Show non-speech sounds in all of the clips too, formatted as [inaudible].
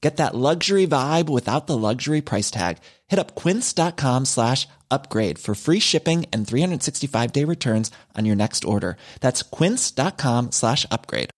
Get that luxury vibe without the luxury price tag. Hit up quince.com slash upgrade for free shipping and 365 day returns on your next order. That's quince.com slash upgrade.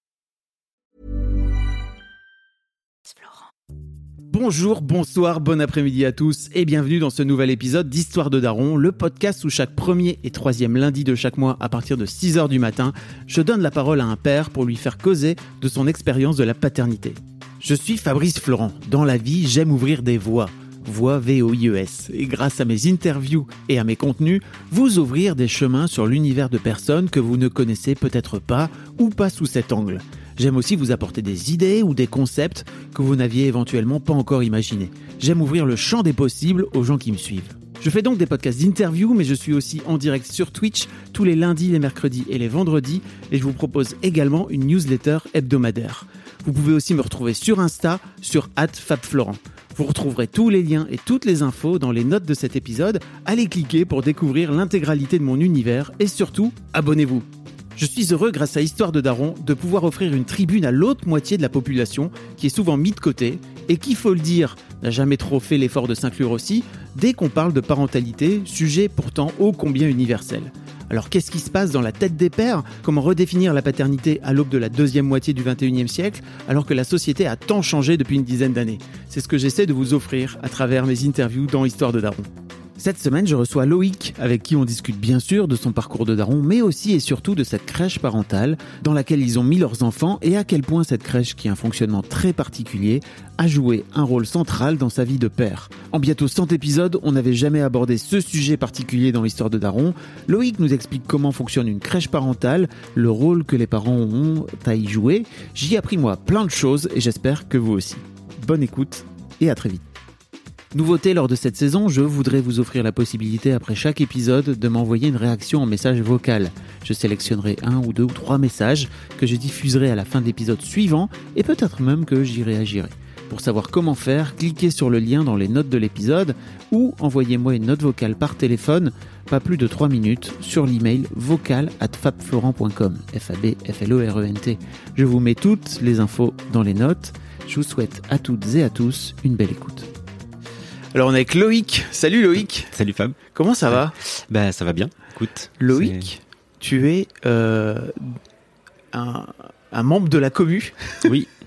Bonjour, bonsoir, bon après-midi à tous et bienvenue dans ce nouvel épisode d'Histoire de Daron, le podcast où chaque premier et troisième lundi de chaque mois à partir de 6h du matin, je donne la parole à un père pour lui faire causer de son expérience de la paternité. Je suis Fabrice Florent. Dans la vie, j'aime ouvrir des voies. Voix V-O-I-E-S. Et grâce à mes interviews et à mes contenus, vous ouvrir des chemins sur l'univers de personnes que vous ne connaissez peut-être pas ou pas sous cet angle. J'aime aussi vous apporter des idées ou des concepts que vous n'aviez éventuellement pas encore imaginés. J'aime ouvrir le champ des possibles aux gens qui me suivent. Je fais donc des podcasts d'interview, mais je suis aussi en direct sur Twitch tous les lundis, les mercredis et les vendredis, et je vous propose également une newsletter hebdomadaire. Vous pouvez aussi me retrouver sur Insta, sur @fabflorent. Vous retrouverez tous les liens et toutes les infos dans les notes de cet épisode. Allez cliquer pour découvrir l'intégralité de mon univers et surtout, abonnez-vous. Je suis heureux, grâce à Histoire de Daron, de pouvoir offrir une tribune à l'autre moitié de la population qui est souvent mise de côté et qui, faut le dire, n'a jamais trop fait l'effort de s'inclure aussi dès qu'on parle de parentalité, sujet pourtant ô combien universel. Alors qu'est-ce qui se passe dans la tête des pères? Comment redéfinir la paternité à l'aube de la deuxième moitié du 21e siècle alors que la société a tant changé depuis une dizaine d'années? C'est ce que j'essaie de vous offrir à travers mes interviews dans Histoire de Daron. Cette semaine, je reçois Loïc, avec qui on discute bien sûr de son parcours de daron, mais aussi et surtout de cette crèche parentale dans laquelle ils ont mis leurs enfants et à quel point cette crèche, qui a un fonctionnement très particulier, a joué un rôle central dans sa vie de père. En bientôt 100 épisodes, on n'avait jamais abordé ce sujet particulier dans l'histoire de Daron. Loïc nous explique comment fonctionne une crèche parentale, le rôle que les parents ont à y jouer. J'y appris moi plein de choses et j'espère que vous aussi. Bonne écoute et à très vite. Nouveauté lors de cette saison, je voudrais vous offrir la possibilité après chaque épisode de m'envoyer une réaction en message vocal. Je sélectionnerai un ou deux ou trois messages que je diffuserai à la fin de l'épisode suivant et peut-être même que j'y réagirai. Pour savoir comment faire, cliquez sur le lien dans les notes de l'épisode ou envoyez-moi une note vocale par téléphone, pas plus de 3 minutes, sur l'email vocal at fabflorent.com. F-A-B-F-L-O-R-E-N-T. Je vous mets toutes les infos dans les notes. Je vous souhaite à toutes et à tous une belle écoute. Alors on est avec Loïc. Salut Loïc. Salut Fab. Comment ça va? Bah ça va bien. Écoute. Loïc, tu es euh, un, un membre de la commu. Oui. [laughs]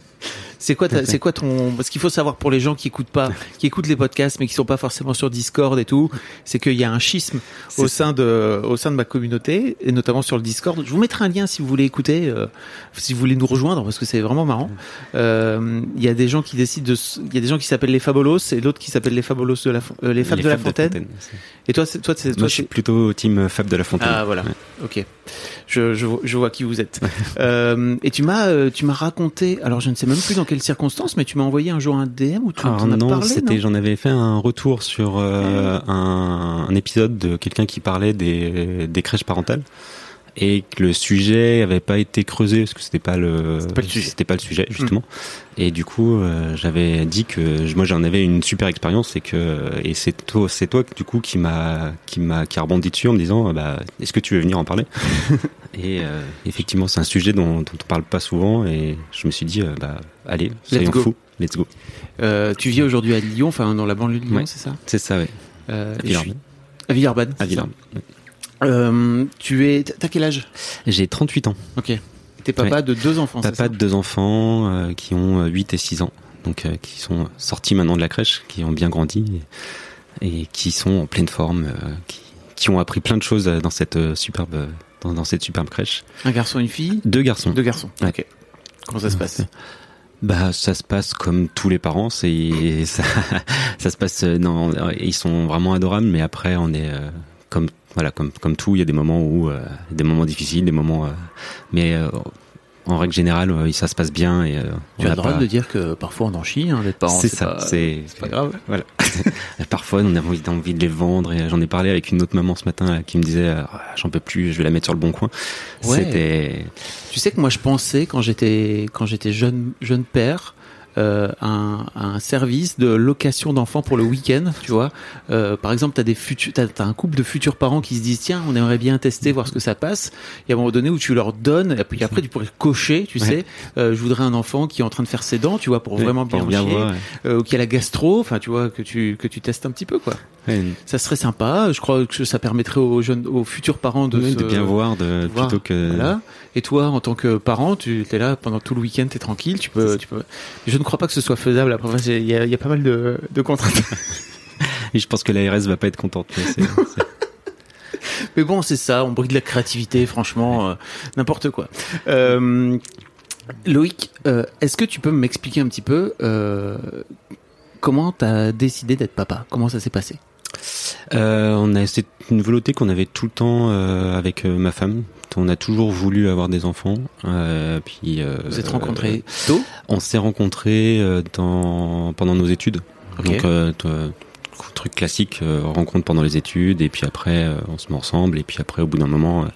C'est quoi, c'est quoi ton Parce qu'il faut savoir pour les gens qui écoutent pas, qui écoutent les podcasts mais qui sont pas forcément sur Discord et tout, c'est qu'il y a un schisme au sein de au sein de ma communauté et notamment sur le Discord. Je vous mettrai un lien si vous voulez écouter, euh, si vous voulez nous rejoindre parce que c'est vraiment marrant. Euh, Il y a des gens qui décident de, il y a des gens qui s'appellent les Fabolos et d'autres qui s'appellent les Fabolos de la, euh, les Fab de la Fontaine. Et toi, toi, toi, Moi je suis plutôt team Fab de la Fontaine. ah voilà, Ouais. ok. Je, je, vois- je vois qui vous êtes. [laughs] et tu m'as tu m'as raconté, alors je ne sais même plus dans quelles circonstances, mais tu m'as envoyé un jour un DM où tu Alors en as non, parlé. c'était j'en avais fait un retour sur euh, un, un épisode de quelqu'un qui parlait des, des crèches parentales et que le sujet avait pas été creusé parce que c'était pas le C'était pas le sujet. c'était pas le sujet justement. Et du coup, euh, j'avais dit que moi j'en avais une super expérience et que et c'est toi c'est toi du coup qui m'a qui m'a qui a rebondi dessus en me disant bah est-ce que tu veux venir en parler? [laughs] Et euh, effectivement, c'est un sujet dont, dont on parle pas souvent et je me suis dit euh, bah allez, soyons fous, let's go. Euh, tu vis aujourd'hui à Lyon, enfin dans la banlieue de Lyon, Ouais. c'est ça? C'est ça euh, À Villeurbanne. À Villeurbanne. Euh, tu es, t'as quel âge? J'ai 38 ans. Ok. T'es papa de deux enfants. Papa de deux enfants euh, qui ont euh, 8 et 6 ans. Donc euh, qui sont sortis maintenant de la crèche, qui ont bien grandi et, et qui sont en pleine forme, euh, qui, qui ont appris plein de choses euh, dans cette euh, superbe dans, dans cette superbe crèche. Un garçon, une fille? Deux garçons. Deux garçons. Ouais. Ok. Comment ça se passe? [laughs] Bah ça se passe comme tous les parents, c'est [laughs] ça, ça se passe euh, non, euh, ils sont vraiment adorables, mais après on est euh, comme voilà comme comme tout, il y a des moments où euh, des moments difficiles, des moments, euh, mais euh, en règle générale, ça se passe bien et Tu on as le droit pas- de dire que parfois on en chie, hein, d'être parent. C'est ça, c'est pas grave. Voilà. [laughs] Parfois, on a envie, envie de les vendre et j'en ai parlé avec une autre maman ce matin là, qui me disait Ah, j'en peux plus, je vais la mettre sur le bon coin. Ouais. C'était Tu sais que moi je pensais quand j'étais quand j'étais jeune jeune père euh, un, un service de location d'enfants pour le week-end, tu vois. Euh, par exemple, t'as des futurs, t'as, t'as un couple de futurs parents qui se disent tiens, on aimerait bien tester, voir ce que ça passe. Et à un moment donné où tu leur donnes, et puis après tu pourrais cocher, tu Ouais. sais, euh, je voudrais un enfant qui est en train de faire ses dents, tu vois, pour vraiment bien, bien chier, voir. ouais. ou qui a la gastro, enfin tu vois que tu que tu testes un petit peu quoi. Ça serait sympa. Je crois que ça permettrait aux jeunes, aux futurs parents de, de, se- de bien voir, de, voir, plutôt que voilà. Et toi, en tant que parent, tu es là pendant tout le week-end, t'es tranquille, tu peux, tu peux. Je ne crois pas que ce soit faisable. Après, il y a, il y a pas mal de, de contraintes. Et [laughs] je pense que l'ARS va pas être contente. mais bon, c'est ça. On brille de la créativité, franchement, euh, n'importe quoi. Euh, Loïc, euh, est-ce que tu peux m'expliquer un petit peu comment t'as décidé d'être papa? Comment ça s'est passé? Euh, on a c'est une volonté qu'on avait tout le temps euh, avec euh, ma femme. On a toujours voulu avoir des enfants. Euh, puis euh, Vous êtes rencontrés tôt? On s'est rencontrés euh, dans pendant nos études. Donc euh, euh, truc classique, euh, rencontre pendant les études et puis après euh, on se met ensemble et puis après au bout d'un moment euh,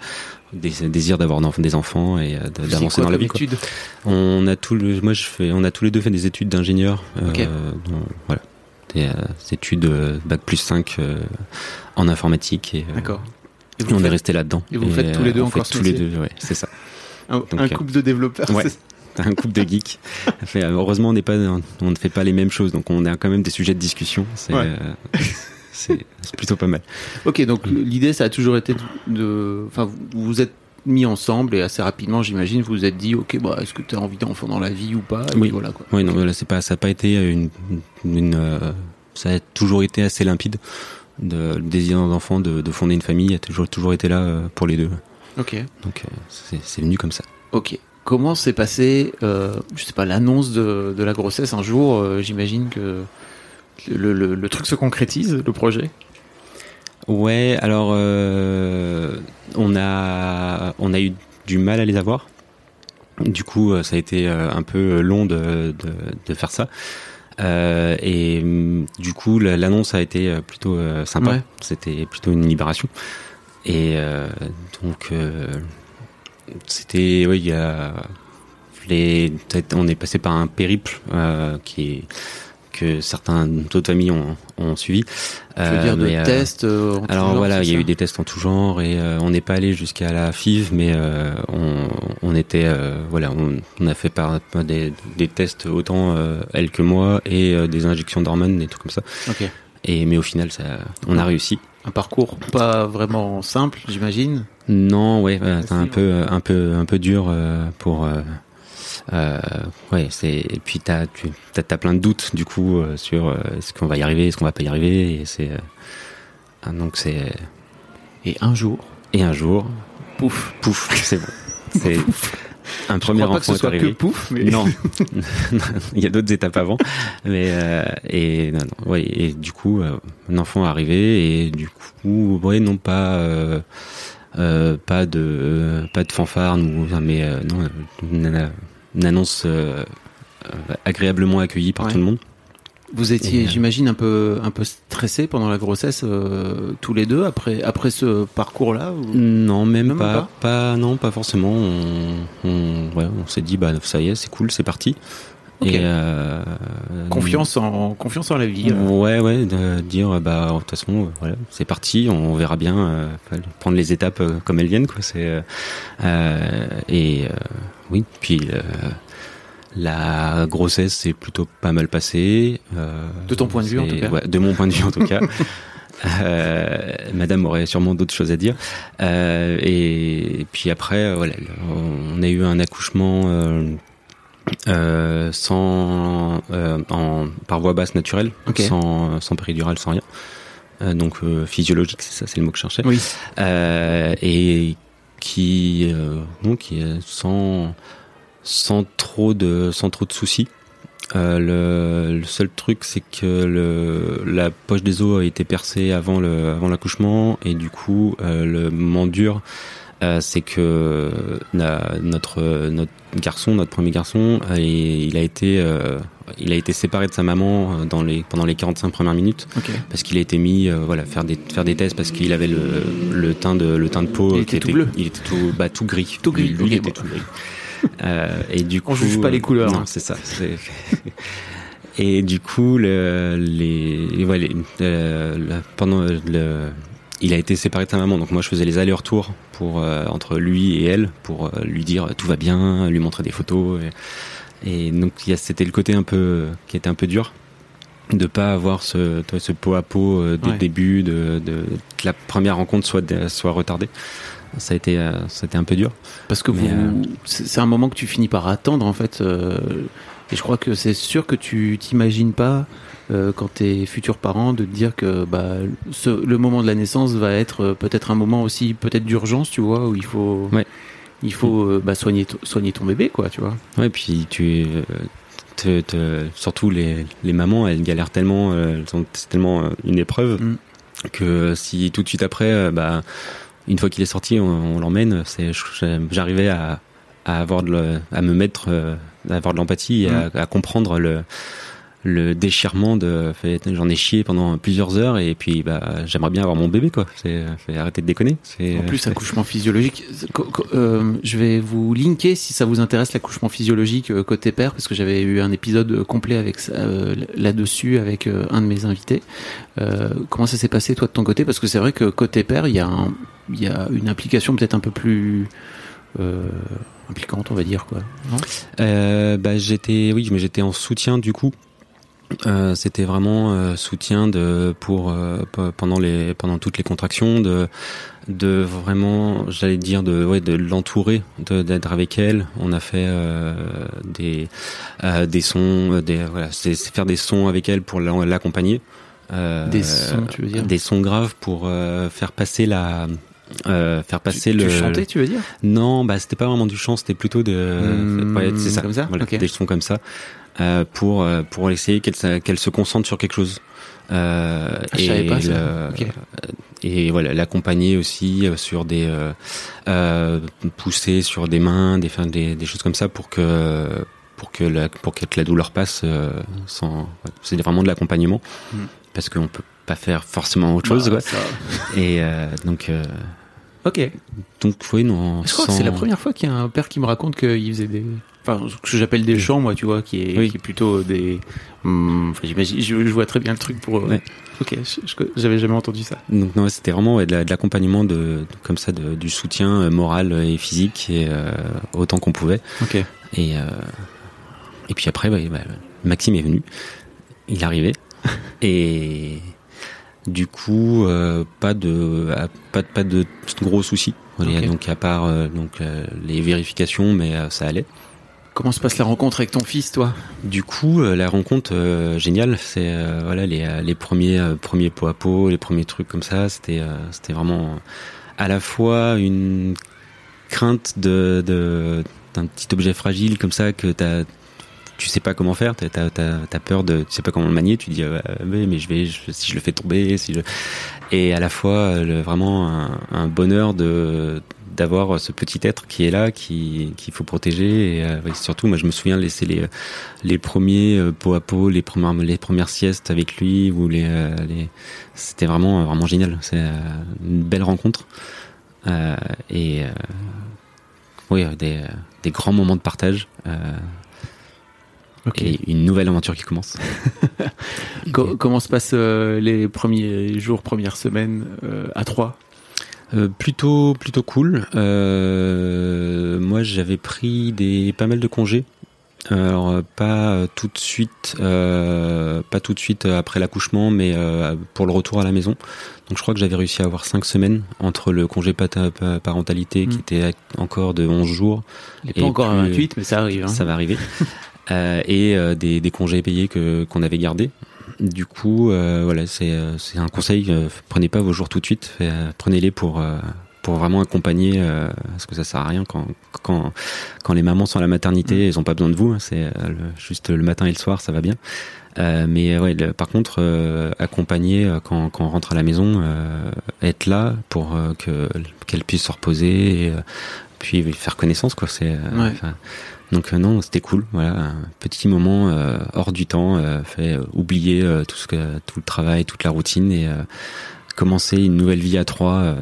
des, désir d'avoir des enfants et euh, d'avancer dans la vie. quoi. On a tout le, moi je fais, on a tous les deux fait des études d'ingénieur. euh, voilà, des, euh, des études euh, bac plus 5 euh, en informatique et, euh, D'accord. Et et vous on est resté là-dedans. et vous faites tous les deux encore fait ce tous les deux, ouais, c'est ça. un, donc, un euh, couple de développeurs ouais. un couple de geeks. [laughs] Fait, euh, heureusement, on n'est pas, on ne fait pas les mêmes choses, donc on a quand même des sujets de discussion. C'est, Ouais. euh, [laughs] plutôt pas mal. Ok, donc l'idée, ça a toujours été de-. Enfin, vous vous êtes mis ensemble et assez rapidement, j'imagine, vous vous êtes dit, ok, bah, est-ce que tu as envie d'enfant dans la vie ou pas Et Oui. voilà quoi. Oui, non, c'est pas, ça n'a pas été une, une, euh, ça a toujours été assez limpide. De, le désir d'enfant, de, de fonder une famille, a toujours, toujours été là euh, pour les deux. Ok. Donc euh, c'est, venu comme ça. Ok. Comment s'est passé, euh, je sais pas, l'annonce de, de la grossesse un jour J'imagine que le, le, le truc se concrétise, le projet? Ouais, alors on a on a eu du mal à les avoir. Du coup, ça a été un peu long de, de faire ça. Euh, et hum, du coup, la- l'annonce a été euh, plutôt euh, sympa. Ouais. C'était plutôt une libération. Et donc, c'était, oui, il y a les, on est passé par un périple qui est que certains d'autres familles ont, ont suivi. Veux Euh, dire de mais, euh, tests. euh, en tout alors genre, voilà, il y a eu des tests en tout genre et euh, on n'est pas allé jusqu'à la FIV, mais euh, on, on était euh, voilà, on, on a fait par des, des tests autant euh, elle que moi et euh, des injections d'hormones, des trucs comme ça. Et mais au final, ça, on a réussi. Un parcours pas vraiment simple, j'imagine? Non, ouais, c'est un peu euh, un peu un peu dur euh, pour. Euh, ouais, c'est et puis t'as tu t'as, t'as plein de doutes du coup euh, sur euh, est-ce qu'on va y arriver, est-ce qu'on va pas y arriver et c'est ah, donc c'est Et un jour, et un jour pouf. pouf, c'est bon. C'est [laughs] un premier crois pas que enfant ce pouf, mais Non, [laughs] [laughs] il y a d'autres étapes avant, mais et non, non, ouais, et du coup, un enfant est arrivé et du coup, ouais, non pas pas de pas de fanfare, mais non, une, annonce euh, euh, agréablement accueillie par Ouais. tout le monde. Vous étiez, euh, j'imagine, un peu, un peu stressé pendant la grossesse, euh, tous les deux, après, après ce parcours-là ou- Non, même, Même pas, pas? Pas, non, pas forcément. On, on, ouais, on s'est dit, bah ça y est, c'est cool, c'est parti. Et euh, Confiance en, confiance en la vie. Ouais, ouais, de dire bah de toute façon, voilà, c'est parti, on verra bien, euh, prendre les étapes comme elles viennent, quoi. C'est et oui, puis euh, la grossesse s'est plutôt pas mal passée. euh, De ton point de vue, en tout cas. ouais, de mon point de vue en tout cas. [laughs] Euh, Madame aurait sûrement d'autres choses à dire. Euh, et, puis après, voilà, on a eu un accouchement euh, sans en par voie basse naturelle, sans sans péridurale, sans rien. Donc physiologique, c'est ça, c'est le mot que je cherchais. Oui. Et qui euh, donc qui est sans sans trop de sans trop de soucis. Euh, le, le seul truc, c'est que le, la poche des os a été percée avant le avant l'accouchement et du coup euh, le moment dur euh, c'est que notre notre garçon, notre premier garçon, il a été il a été séparé de sa maman dans les pendant les 45 premières minutes. Parce qu'il a été mis voilà faire des faire des tests parce qu'il avait le, le teint de le teint de peau il était tout bleu. il était tout bah tout gris. Tout gris. Lui, il était tout gris. Euh, et du coup on juge pas les couleurs non hein. c'est ça [laughs] et du coup le, les, ouais, les pendant le il a été séparé de sa maman, donc moi je faisais les allers-retours pour euh, entre lui et elle pour euh, lui dire tout va bien, lui montrer des photos. Et, et donc c'était le côté un peu qui était un peu dur de pas avoir ce, ce pot à pot euh, dès le début, de, de, que la première rencontre soit soit retardée. Ça a été c'était un peu dur. Parce que vous, c'est un moment que tu finis par attendre en fait. et je crois que c'est sûr que tu t'imagines pas euh, quand tu es futur parent de te dire que bah, ce, le moment de la naissance va être euh, peut-être un moment aussi peut-être d'urgence, tu vois, où il faut, ouais. Il faut euh, bah, soigner, soigner ton bébé, quoi, tu vois. Ouais, puis tu te, te, surtout les, les mamans, elles galèrent tellement, c'est tellement une épreuve mm. que si tout de suite après, bah, une fois qu'il est sorti, on, on l'emmène, c'est, j'arrivais à, à avoir de, à me mettre, à avoir de l'empathie à, mm. à comprendre le le déchirement de j'en ai chié pendant plusieurs heures et puis bah j'aimerais bien avoir mon bébé quoi. C'est arrêter de déconner. En plus accouchement physiologique euh, je vais vous linker si ça vous intéresse l'accouchement physiologique euh, côté père parce que j'avais eu un épisode complet avec euh, là-dessus avec un de mes invités. Comment ça s'est passé toi de ton côté? Parce que c'est vrai que côté père il y a il y a une implication peut-être un peu plus impliquante on va dire quoi non? Bah j'étais oui mais j'étais en soutien du coup euh, c'était vraiment euh, soutien de pour euh, pendant les pendant toutes les contractions de de vraiment j'allais dire de ouais de l'entourer d'être avec elle on a fait des des sons des voilà c'est faire des sons avec elle pour l'accompagner des sons tu veux dire? des sons graves pour faire passer la faire passer le. Tu chantais, tu veux dire? Non, bah c'était pas vraiment du chant, c'était plutôt de. Mmh, c'est ça. Comme ça? Voilà, Des sons comme ça. Euh, pour euh, pour essayer qu'elle qu'elle se concentre sur quelque chose. Euh, ah, et, pas et voilà l'accompagner aussi sur des euh, pousser sur des mains, des, des des choses comme ça pour que pour que la pour que la douleur passe sans c'est vraiment de l'accompagnement mm. parce qu'on peut pas faire forcément autre chose bah, quoi. [laughs] et donc ok donc oui non je crois que c'est la première fois qu'il y a un père qui me raconte qu'il faisait des enfin ce que j'appelle des chants moi tu vois qui est, qui est plutôt des hum, j'imagine je, vois très bien le truc pour euh, ok j'avais jamais entendu ça. Donc non c'était vraiment de l'accompagnement de, comme ça de, du soutien euh, moral et physique et euh, autant qu'on pouvait. Ok. Et et puis après bah, Maxime est venu. Il est arrivé. [laughs] Et du coup pas de pas de pas de gros soucis. Donc à part donc les vérifications mais ça allait Comment se passe la rencontre avec ton fils, toi? Du coup, euh, la rencontre euh, géniale, c'est euh, voilà les, les premiers premiers pot à pot, les premiers trucs comme ça. C'était c'était vraiment à la fois une crainte de d'un petit objet fragile comme ça que t'as tu sais pas comment faire, t'as as, peur de, tu sais pas comment le manier, tu dis mais je vais si je le fais tomber, et à la fois vraiment un, un bonheur de d'avoir ce petit être qui est là, qui qu'il faut protéger. Et euh, surtout, moi, je me souviens laisser les les premiers euh, pot à pot, les premières les premières siestes avec lui, ou les, euh, les... c'était vraiment vraiment génial. C'est une belle rencontre et oui, des des grands moments de partage. Et une nouvelle aventure qui commence. [laughs] Comment se passent les premiers jours, premières semaines à trois? Euh, plutôt plutôt cool. Euh, moi, j'avais pris des pas mal de congés. Alors pas tout de suite, euh, pas tout de suite après l'accouchement, mais pour le retour à la maison. Donc je crois que j'avais réussi à avoir cinq semaines entre le congé parentalité qui hmm. était encore de 11 jours. et pas encore à 28, mais ça arrive. Hein. Ça va arriver. [laughs] et des, des congés payés que qu'on avait gardés. Du coup, euh, voilà, c'est euh, c'est un conseil. Euh, prenez pas vos jours tout de suite. Prenez-les pour pour vraiment accompagner, euh, parce que ça sert à rien quand quand quand les mamans sont à la maternité, Mm. elles ont pas besoin de vous. hein, c'est euh, juste le matin et le soir, ça va bien. Euh, mais ouais, le- par contre, euh, accompagner euh, quand, quand on rentre à la maison, euh, être là pour que qu'elle puisse se reposer, et, euh, puis faire connaissance, quoi. C'est euh, Ouais. Donc euh, non, c'était cool. Voilà, un petit moment euh, hors du temps, euh, fait euh, oublier euh, tout ce que tout le travail, toute la routine et euh, commencer une nouvelle vie à trois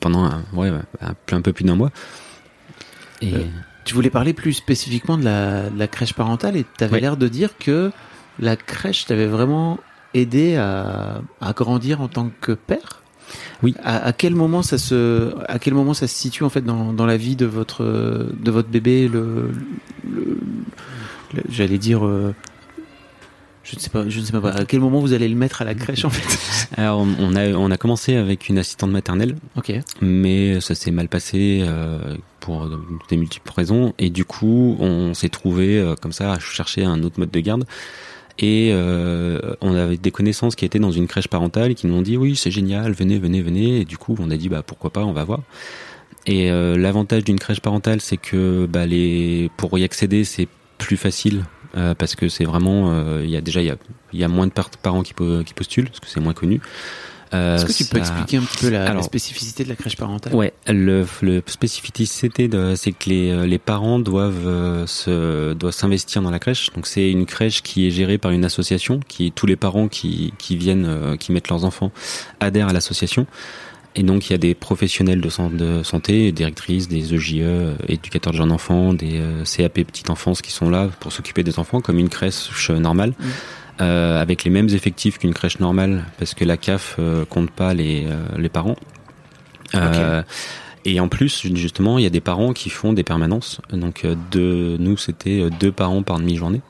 pendant un, ouais, un, peu- plus d'un mois. Et Tu voulais parler plus spécifiquement de la, de la crèche parentale et tu avais Ouais. l'air de dire que la crèche t'avait vraiment aidé à, à grandir en tant que père? Oui. À, à quel moment ça se, à quel moment ça se situe en fait dans, dans la vie de votre de votre bébé le, le- le- j'allais dire euh, je ne sais pas je ne sais pas à quel moment vous allez le mettre à la crèche en fait? [laughs] alors on- on a on a commencé avec une assistante maternelle, ok. mais ça s'est mal passé euh, pour des multiples raisons et du coup on s'est trouvé euh, comme ça à chercher un autre mode de garde. Et euh, on avait des connaissances qui étaient dans une crèche parentale qui nous ont dit oui c'est génial venez venez venez. Et du coup on a dit bah pourquoi pas on va voir. Et euh, l'avantage d'une crèche parentale c'est que bah pour y accéder c'est plus facile euh, parce que c'est vraiment il y a déjà il y a, moins de par- parents qui postulent parce que c'est moins connu Euh, Est-ce que tu peux expliquer un petit peu la, spécificité de la crèche parentale? Ouais, le, le spécificité, c'est que les, euh, les parents doivent euh, se doivent s'investir dans la crèche. Donc c'est une crèche qui est gérée par une association, qui tous les parents qui qui viennent, qui mettent leurs enfants adhèrent à l'association. Et donc il y a des professionnels de, san- de santé, directrices, des EJE, euh, éducateurs de jeunes enfants, des CAP petite enfance qui sont là pour s'occuper des enfants comme une crèche normale. Euh, avec les mêmes effectifs qu'une crèche normale, parce que la CAF euh, compte pas les, euh, les parents. Euh, Et en plus, justement, il y a des parents qui font des permanences. Donc, de nous, c'était deux parents par demi-journée,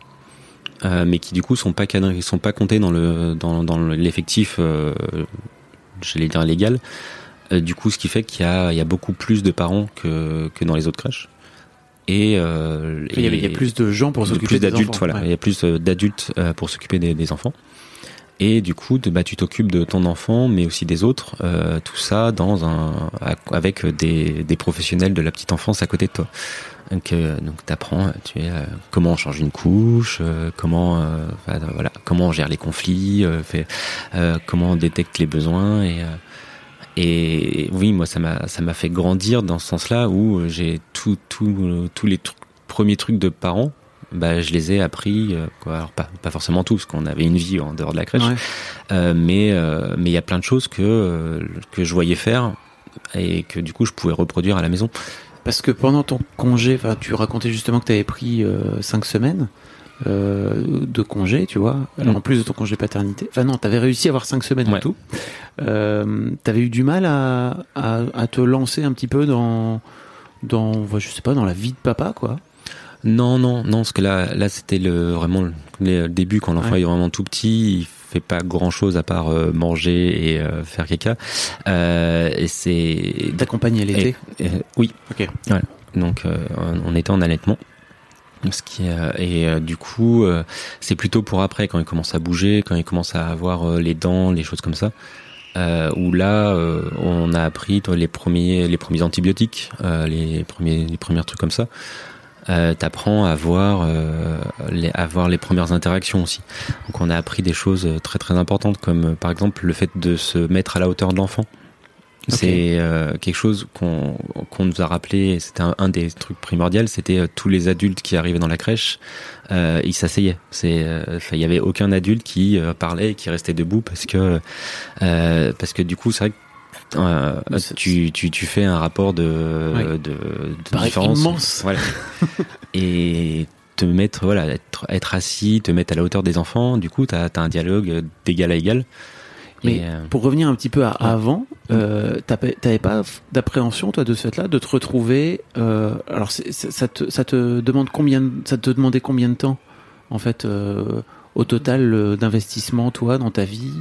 euh, mais qui du coup sont pas cadrés, ils sont pas comptés dans le dans, dans l'effectif, euh, j'allais dire légal. Euh, du coup, ce qui fait qu'il y a il y a beaucoup plus de parents que que dans les autres crèches. Et euh, il y, a, il y a et- plus de gens pour s'occuper des d'adultes, enfants. voilà. Ouais. Il y a plus d'adultes euh, pour s'occuper des, des enfants. Et du coup, de- bah, tu t'occupes de ton enfant, mais aussi des autres. euh, tout ça dans un avec des, des professionnels de la petite enfance à côté de toi. Donc, euh, donc t'apprends, tu sais, euh, comment on change une couche, euh, comment, euh, voilà, comment on gère les conflits, fait, euh, comment on détecte les besoins et euh, et oui, moi ça m'a ça m'a fait grandir dans ce sens-là où euh, j'ai tout tout euh, tous les premiers trucs de parents, bah je les ai appris euh, quoi. Alors pas pas forcément tous, parce qu'on avait une vie en dehors de la crèche, Ouais. euh, mais euh, mais il y a plein de choses que que je voyais faire et que du coup je pouvais reproduire à la maison. Parce que pendant ton congé, enfin, tu racontais justement que tu avais pris euh, cinq semaines euh, de congé, tu vois. Alors Mm. en plus de ton congé paternité. Enfin non, tu avais réussi à avoir cinq semaines en Ouais. tout. Euh, tu avais eu du mal à, à, à te lancer un petit peu dans, dans, je sais pas, dans la vie de papa, quoi. Non, non, non, parce que là, là, c'était le vraiment le, le début quand l'enfant Ouais. est vraiment tout petit. Il fait pas grand chose à part euh, manger et euh, faire caca. Euh, et c'est T'accompagner à l'été? et- et- oui. Ok. Donc, on était en allaitement. Euh, et euh, du coup, euh, c'est plutôt pour après quand il commence à bouger, quand il commence à avoir les dents, les choses comme ça. Euh, où là, on a appris les premiers, les premiers antibiotiques, les premiers, les premiers trucs comme ça. T'apprends à voir, les, à voir les premières interactions aussi. Donc, on a appris des choses très très importantes, comme par exemple le fait de se mettre à la hauteur de l'enfant. C'est euh, quelque chose qu'on qu'on nous a rappelé. C'était un, un des trucs primordiaux. C'était euh, tous les adultes qui arrivaient dans la crèche, euh, ils s'asseyaient. C'est, euh, il y avait aucun adulte qui euh, parlait et qui restait debout parce que euh, parce que du coup, c'est vrai que euh, tu, tu tu fais un rapport de Ouais. de, de différence. immense. Voilà. [laughs] et te mettre voilà être, être assis, te mettre à la hauteur des enfants. Du coup, t'as as un dialogue d'égal à égal. Mais euh, pour revenir un petit peu à avant, euh, t'avais pas d'appréhension toi de ce fait-là, de te retrouver. Euh, alors ça te ça te demande combien ça te demandait combien de temps en fait euh, au total euh, d'investissement toi dans ta vie?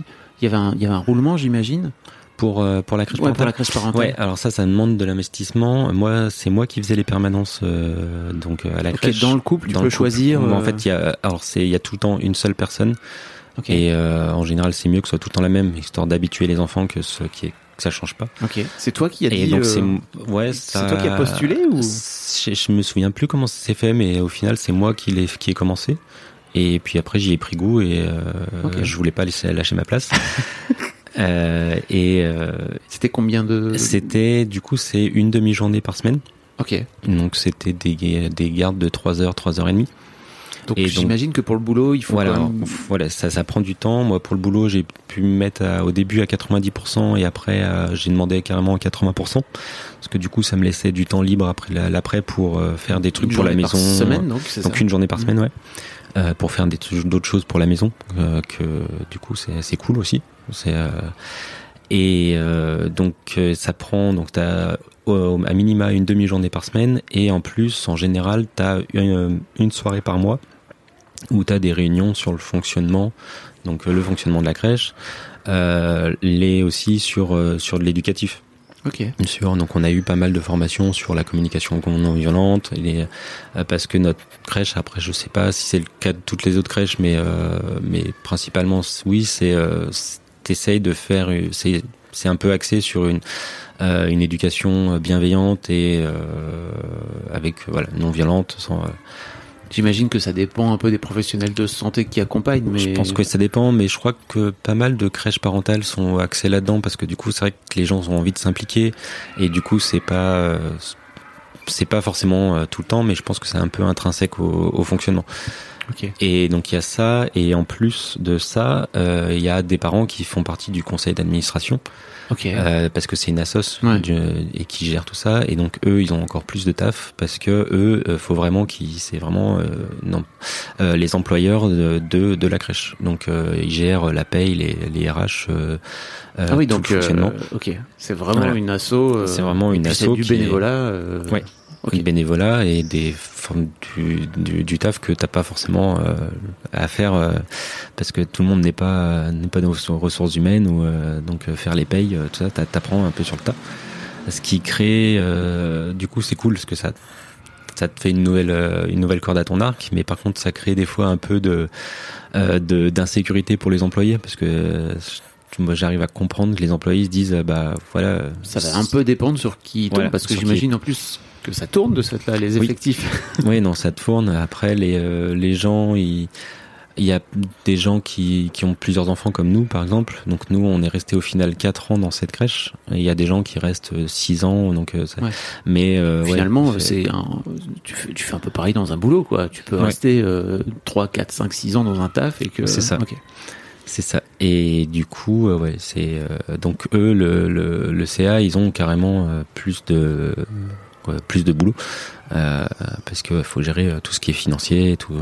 Il y avait un il y avait un roulement j'imagine? pour pour la crèche Ouais, pour la crèche parentale. Ouais, alors ça, ça demande de l'investissement. Moi, c'est moi qui faisais les permanences euh, donc à la crèche. dans le couple, tu peux couple. choisir. En fait, il y a alors c'est il y a tout le temps une seule personne et euh, en général, c'est mieux que ce soit tout le temps la même, histoire d'habituer les enfants que ce qui est que ça change pas. Ok. C'est toi qui as Et dit. donc euh, c'est ouais, c'est toi qui as postulé ou je, je me souviens plus comment ça s'est fait, mais au final c'est moi qui l'ai qui ai commencé. Et puis après j'y ai pris goût et euh, Ok. je voulais pas laisser lâcher ma place. [laughs] Euh, et C'était combien de c'était du coup c'est une demi-journée par semaine. Ok. Donc c'était des, des gardes de 3 heures, 3 heures et demie. Donc j'imagine que pour le boulot, il faut Voilà, quand même- voilà, ça, ça prend du temps. Moi, pour le boulot, j'ai pu me mettre à- au début à 90% et après, à- j'ai demandé carrément à 80%. Parce que du coup, ça me laissait du temps libre après la- l'après pour euh, faire des trucs une pour la maison. par semaine, donc c'est Donc ça une journée par Mhm. semaine, ouais. Euh, pour faire des d'autres choses pour la maison, euh, que du coup c'est cool aussi. C'est euh, et euh, donc euh, ça prend donc t'as à minima une demi-journée par semaine et en plus en général t'as une, une soirée par mois où t'as des réunions sur le fonctionnement, donc euh, le fonctionnement de la crèche, euh, les aussi sur euh, sur de l'éducatif. Ok. Bien sûr, donc on a eu pas mal de formations sur la communication non violente, et les- euh, parce que notre crèche, après je sais pas si c'est le cas de toutes les autres crèches, mais euh, mais principalement oui, c'est euh, t'essayes de faire, c'est c'est un peu axé sur une euh, une éducation bienveillante et euh, avec voilà non violente. Sans, euh, J'imagine que ça dépend un peu des professionnels de santé qui accompagnent, mais Je pense que ça dépend, mais je crois que pas mal de crèches parentales sont axées là-dedans parce que du coup, c'est vrai que les gens ont envie de s'impliquer et du coup, c'est pas euh, c'est pas forcément euh, tout le temps, mais je pense que c'est un peu intrinsèque au, au fonctionnement. Et donc il y a ça, et en plus de ça, euh, il y a des parents qui font partie du conseil d'administration euh, parce que c'est une assoce Ouais. du- et qui gère tout ça et donc eux ils ont encore plus de taf parce que eux euh, faut vraiment qu'ils c'est vraiment euh, non les employeurs de, de de la crèche donc ils gèrent la paye les les RH ah oui, tout donc le fonctionnement ok, c'est vraiment Voilà. une asso. C'est vraiment une asso c'est du est- bénévolat. Ouais. Ok. du bénévolat et des formes du, du, du taf que t'as pas forcément euh, à faire euh, parce que tout le monde n'est pas n'est pas nos ressources humaines ou euh, donc faire les payes tout ça t'a- t'apprends un peu sur le tas ce qui crée du coup c'est cool parce que ça ça te fait une nouvelle une nouvelle corde à ton arc mais par contre ça crée des fois un peu de d'insécurité pour les employés parce que moi j'arrive à comprendre que les employés se disent bah voilà Ça va un peu dépendre sur qui tombe, Voilà, parce que qui- j'imagine en plus que ça tourne de cette là, les effectifs. [laughs] Oui, non, ça tourne. Après, les, euh, les gens, ils- il y a des gens qui, qui ont plusieurs enfants comme nous, par exemple. Donc nous, on est resté au final 4 ans dans cette crèche. Et Il y a des gens qui restent 6 ans. Donc, euh, ça- Ouais. Mais euh, ouais, Finalement, c'est un, tu fais, tu fais un peu pareil dans un boulot, quoi. Tu peux Ouais. rester euh, 3, 4, 5, 6 ans dans un taf et que. C'est ça. C'est ça. Et du coup, euh, ouais, c'est euh, donc eux, le, le, le CA, ils ont carrément euh, plus de plus de boulot euh, parce qu'il faut gérer euh, tout ce qui est financier tout.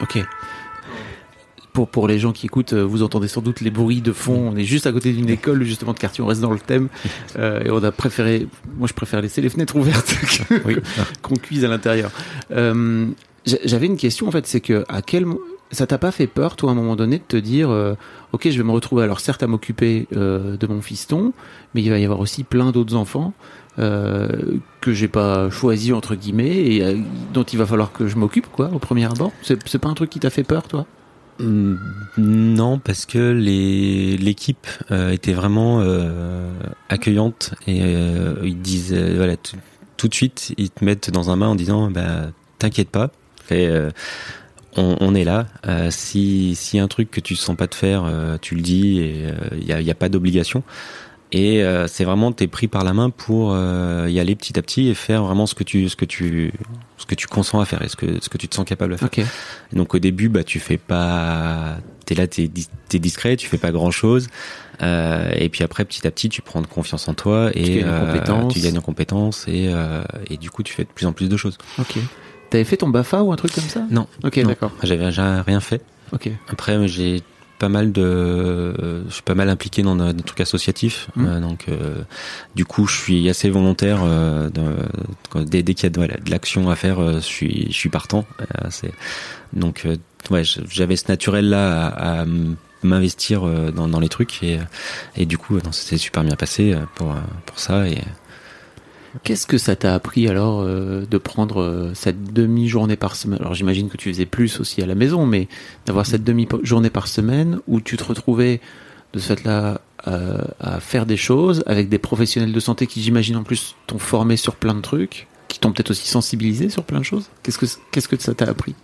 Ok. Pour, pour les gens qui écoutent, euh, vous entendez sans doute les bruits de fond. On est juste à côté d'une école, justement, de quartier. On reste dans le thème. [laughs] Euh, et on a préféré, moi, je préfère laisser les fenêtres ouvertes [laughs] qu'on cuise à l'intérieur. Euh, j'a- J'avais une question, en fait, c'est que à quel ça t'a pas fait peur, toi, à un moment donné, de te dire, euh, ok, je vais me retrouver, alors certes, à m'occuper de mon fiston, mais il va y avoir aussi plein d'autres enfants euh, que j'ai pas choisi entre guillemets et euh, dont il va falloir que je m'occupe, quoi, au premier abord. C'est pas un truc qui t'a fait peur, toi? Mm, Non, parce que l'équipe euh, était vraiment accueillante et ils disent voilà tout, de suite ils te mettent dans un bain en disant bah t'inquiète pas on, est là. Si si un truc que tu sens pas de faire, tu le dis et il y a, y a pas d'obligation. Et euh, c'est vraiment t'es pris par la main pour euh, y aller petit à petit et faire vraiment ce que tu ce que tu ce que tu consens à faire et ce que ce que tu te sens capable de faire. Donc au début, bah tu fais pas, t'es là, t'es t'es discret, tu fais pas grand chose. et puis après, petit à petit, tu prends confiance en toi et gagnes en euh, compétences. tu gagnes en compétences et euh, et du coup, tu fais de plus en plus de choses. Ok. T'avais fait ton Bafa ou un truc comme ça? Non. Ok, d'accord. J'avais déjà rien fait. Ok. Après, j'ai pas mal de, je suis pas mal impliqué dans de- des trucs associatifs. Mhm. Euh, donc, euh, du coup, je suis assez volontaire. Euh, de, dès dès qu'il y a de, voilà, de l'action à faire, je suis, je suis partant. C'est donc, ouais, j'avais ce naturel là à, m'investir dans, dans les trucs et, et du coup, s'est super bien passé pour pour ça et Qu'est-ce que ça t'a appris alors euh, de prendre euh, cette demi-journée par semaine? Alors j'imagine que tu faisais plus aussi à la maison, mais d'avoir cette demi-journée par semaine où tu te retrouvais de ce fait-là euh, à faire des choses avec des professionnels de santé qui j'imagine en plus t'ont formé sur plein de trucs, qui t'ont peut-être aussi sensibilisé sur plein de choses? Qu'est-ce que qu'est-ce que ça t'a appris?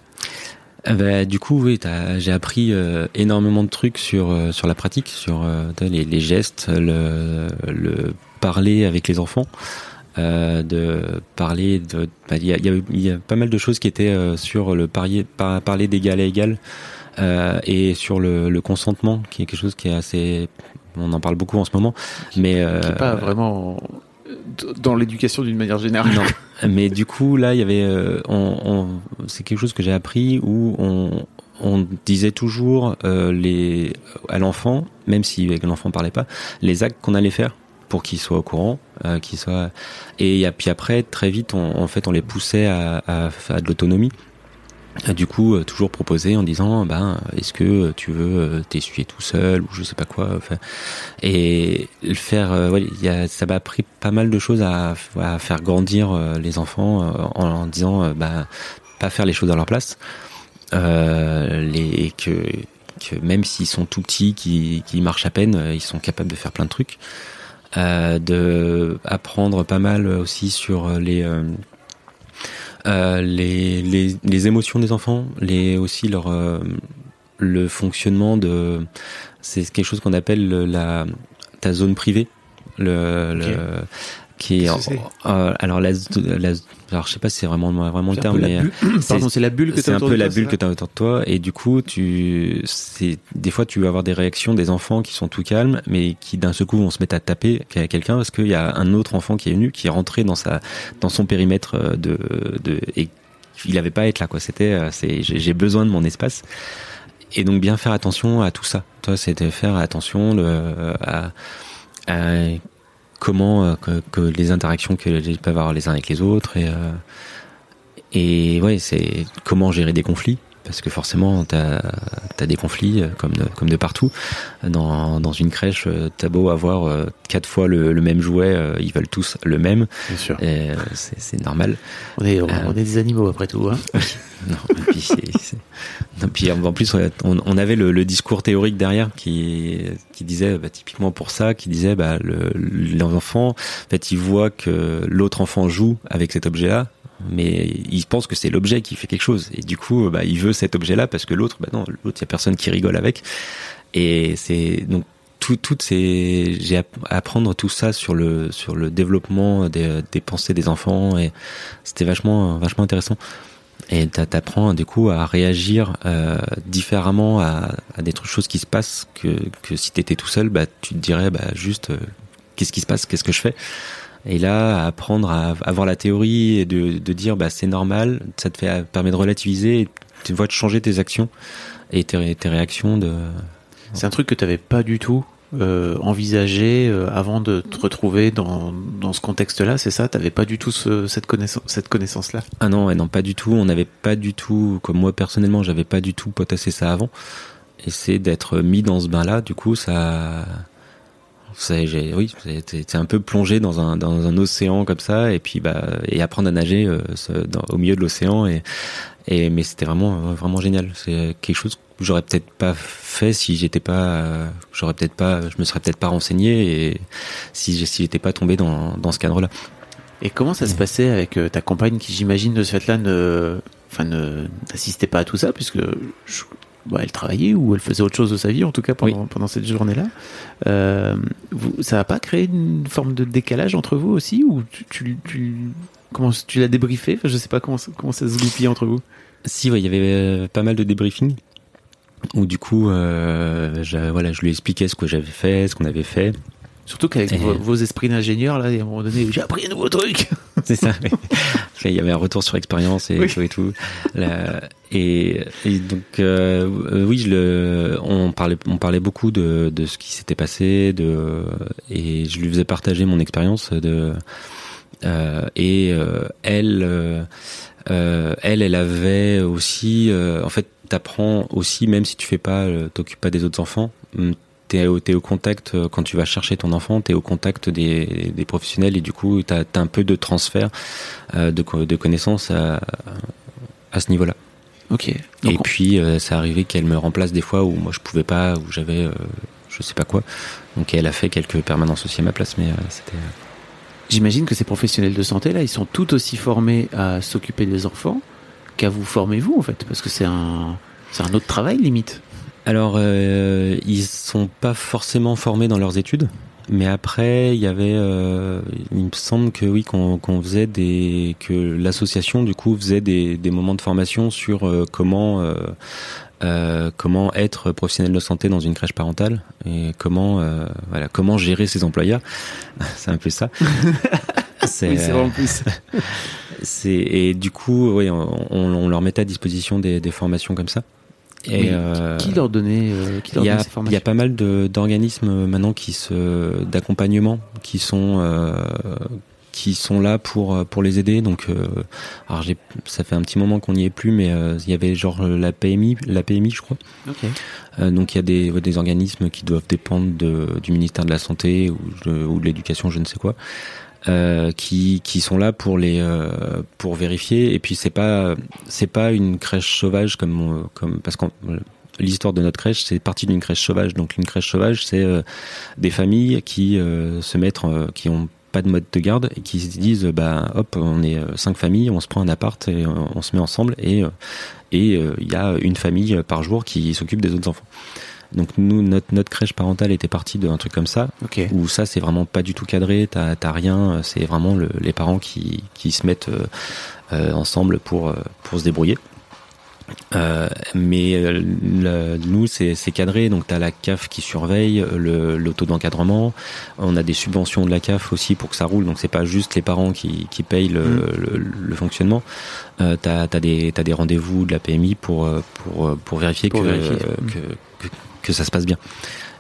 Ah bah, du coup, oui, j'ai appris euh, énormément de trucs sur euh, sur la pratique, sur euh, les, les gestes, le, le parler avec les enfants, euh, de parler de. bah, Il y, a, y, y pas mal de choses qui étaient euh, sur le parier, par- parler d'égal à égal euh, et sur le, le consentement, qui est quelque chose qui est assez. On en parle beaucoup en ce moment, mais Qui pas vraiment dans l'éducation d'une manière générale. non. Mais du coup, là, il y avait, on, on- c'est quelque chose que j'ai appris où on, on disait toujours les à l'enfant, même si l'enfant parlait pas, les actes qu'on allait faire pour qu'il soit au courant, euh, qu'il soit. Et puis après, très vite, on, en fait, on les poussait à, de l'autonomie. Et Du coup, euh, toujours proposer en disant, ben, est-ce que tu veux euh, t'essuyer tout seul ou je sais pas quoi. et le faire, euh, ça m'a appris pas mal de choses à, faire grandir euh, les enfants euh, en, disant, euh, bah, pas faire les choses à leur place, euh, les que même s'ils sont tout petits, qui qui marchent à peine, euh, ils sont capables de faire plein de trucs. Euh, de apprendre pas mal aussi sur les euh, euh, les, les, les émotions des enfants, les aussi leur euh, le fonctionnement de c'est quelque chose qu'on appelle le- la ta zone privée, le, le qui est, euh, alors la, la alors je sais pas si c'est vraiment vraiment le terme mais euh, [coughs] Pardon, c'est la bulle que c'est un peu la bulle que tu as autour de toi. Et du coup tu c'est des fois tu vas avoir des réactions des enfants qui sont tout calmes mais qui d'un seul coup vont se mettre à taper à quelqu'un parce qu'il y a un autre enfant qui est venu qui est rentré dans sa dans son périmètre euh, de de et il avait pas à être là quoi. C'était euh, c'est j'ai j'ai besoin de mon espace. Et donc bien faire attention à tout ça. Toi c'était faire attention le, à, à comment euh, que, que les interactions peuvent avoir les uns avec les autres et euh, et ouais c'est comment gérer des conflits parce que forcément t'as as des conflits euh, comme de, comme de partout dans, dans une crèche euh, t'as beau avoir euh, quatre fois le, le même jouet ils veulent tous le même Bien sûr. c'est normal On est, on, Euh, on est des animaux après tout. Hein. [laughs] non, et puis, non, en plus, on, on avait le, le discours théorique derrière qui, qui disait, bah, typiquement pour ça, qui disait, bah, le, l'enfant, en fait, il voit que l'autre enfant joue avec cet objet-là, mais il pense que c'est l'objet qui fait quelque chose. Et du coup, bah, il veut cet objet-là parce que l'autre, bah non, l'autre, il y a personne qui rigole avec. Et c'est donc tout, toutes ces, j'ai à apprendre tout ça sur le sur le développement des, des pensées des enfants et c'était vachement vachement intéressant. Et t'a- t'apprends du coup à réagir euh, différemment à, à des choses qui se passent que, que si t'étais tout seul, bah tu te dirais bah juste euh, qu'est-ce qui se passe, qu'est-ce que je fais? Et là, à apprendre à avoir la théorie et de, de dire bah c'est normal, ça te fait permet de relativiser, et tu vois de changer tes actions et tes, tes réactions de. C'est un truc que tu n'avais pas du tout euh, envisagé euh, avant de te retrouver dans, dans ce contexte-là, c'est ça? T'avais pas du tout ce- cette connaissance, cette connaissance-là? Ah non, ouais, non, pas du tout. On n'avait pas du tout, comme moi personnellement, j'avais pas du tout potassé ça avant. Et c'est d'être mis dans ce bain-là, du coup, ça j'ai, oui, c'est un peu plongé dans un dans un océan comme ça, et puis bah et apprendre à nager euh, dans- au milieu de l'océan et et mais c'était vraiment vraiment génial. C'est quelque chose que j'aurais peut-être pas fait si j'étais pas, j'aurais peut-être pas, je me serais peut-être pas renseigné et si si j'étais pas tombé dans dans ce cadre-là. Et comment ça se passait avec euh, ta compagne qui, j'imagine, de ce fait-là, ne enfin, ne- n'assistait pas à tout ça puisque je- bah, elle travaillait ou elle faisait autre chose de sa vie, en tout cas pendant, pendant cette journée-là. Euh, ça n'a pas créé une forme de décalage entre vous aussi ou tu, tu, tu- comment tu l'as débriefé? Enfin, Je sais pas comment, ça- comment ça se goupille entre vous. Si, ouais, il y avait euh, pas mal de débriefing où du coup, euh, voilà, je lui expliquais ce que j'avais fait, ce qu'on avait fait. Surtout qu'avec vos, vos esprits d'ingénieur, là, à un moment donné, j'ai appris un nouveau truc. [laughs] C'est ça. oui. [laughs] il y avait un retour sur expérience et Oui. tout et tout. Là, et, et donc euh, euh, oui, je le, on parlait, on parlait beaucoup de, de ce qui s'était passé, de et je lui faisais partager mon expérience de euh, et euh, elle, elle, elle avait aussi, en fait, t'apprends aussi, même si tu fais pas, t'occupes pas des autres enfants. Hum, T'es au, contact euh, quand tu vas chercher ton enfant, t'es au contact des, des professionnels et du coup t'as as un peu de transfert euh, de, co- de connaissances à, à ce niveau-là. Ok. Et puis euh, ça arrivait qu'elle me remplace des fois où moi je pouvais pas, où j'avais euh, je sais pas quoi. Donc elle a fait quelques permanences aussi à ma place, mais euh, c'était J'imagine que ces professionnels de santé, là, ils sont tout aussi formés à s'occuper des enfants qu'à vous former vous, en fait, parce que c'est un, c'est un autre travail, limite. Alors, euh, ils sont pas forcément formés dans leurs études, mais après, il y avait, euh, il me semble que oui, qu'on qu'on faisait des, que l'association du coup faisait des, des moments de formation sur euh, comment, euh, euh, comment être professionnel de santé dans une crèche parentale et comment, euh, voilà, comment gérer ses employeurs. [laughs] c'est un peu ça. [laughs] C'est, Oui, euh, plus. c'est et du coup, oui, on- on leur mettait à disposition des, des formations comme ça. Et Oui. euh, Qui leur donnait, euh, qui leur il y, a, donnait ces il y formations a pas mal d'organismes maintenant qui se d'accompagnement qui sont euh, qui sont là pour euh, pour les aider. Donc, euh, alors j'ai ça fait un petit moment qu'on n'y est plus, mais euh, il y avait genre la PMI, la PMI, je crois. Ok. Euh, donc il y a des, des organismes qui doivent dépendre de, du ministère de la santé ou de, ou de l'éducation, je ne sais quoi, euh, qui, qui sont là pour les euh, pour vérifier. Et puis c'est pas c'est pas une crèche sauvage comme on- comme parce qu'on L'histoire de notre crèche, c'est partie d'une crèche sauvage. Donc une crèche sauvage, c'est euh, des familles qui euh, se mettent, euh, qui ont pas de mode de garde et qui se disent, bah hop, on est euh, cinq familles, on se prend un appart et euh, on se met ensemble et euh, et euh, il y a une famille par jour qui s'occupe des autres enfants. Donc nous, notre, notre crèche parentale était partie d'un truc comme ça, où ça c'est vraiment pas du tout cadré, t'as t'as rien, c'est vraiment le- les parents qui, qui se mettent euh, euh, ensemble pour, euh, pour se débrouiller. Euh, mais euh, le- nous c'est c'est cadré, donc t'as la CAF qui surveille le, le taux d'encadrement, on a des subventions de la CAF aussi pour que ça roule, donc c'est pas juste les parents qui, qui payent le, Mm. le, fonctionnement. Euh, t'as as des, des rendez-vous de la PMI pour, euh, pour, euh, pour vérifier, Pour que, vérifier. euh, que, que, que ça se passe bien.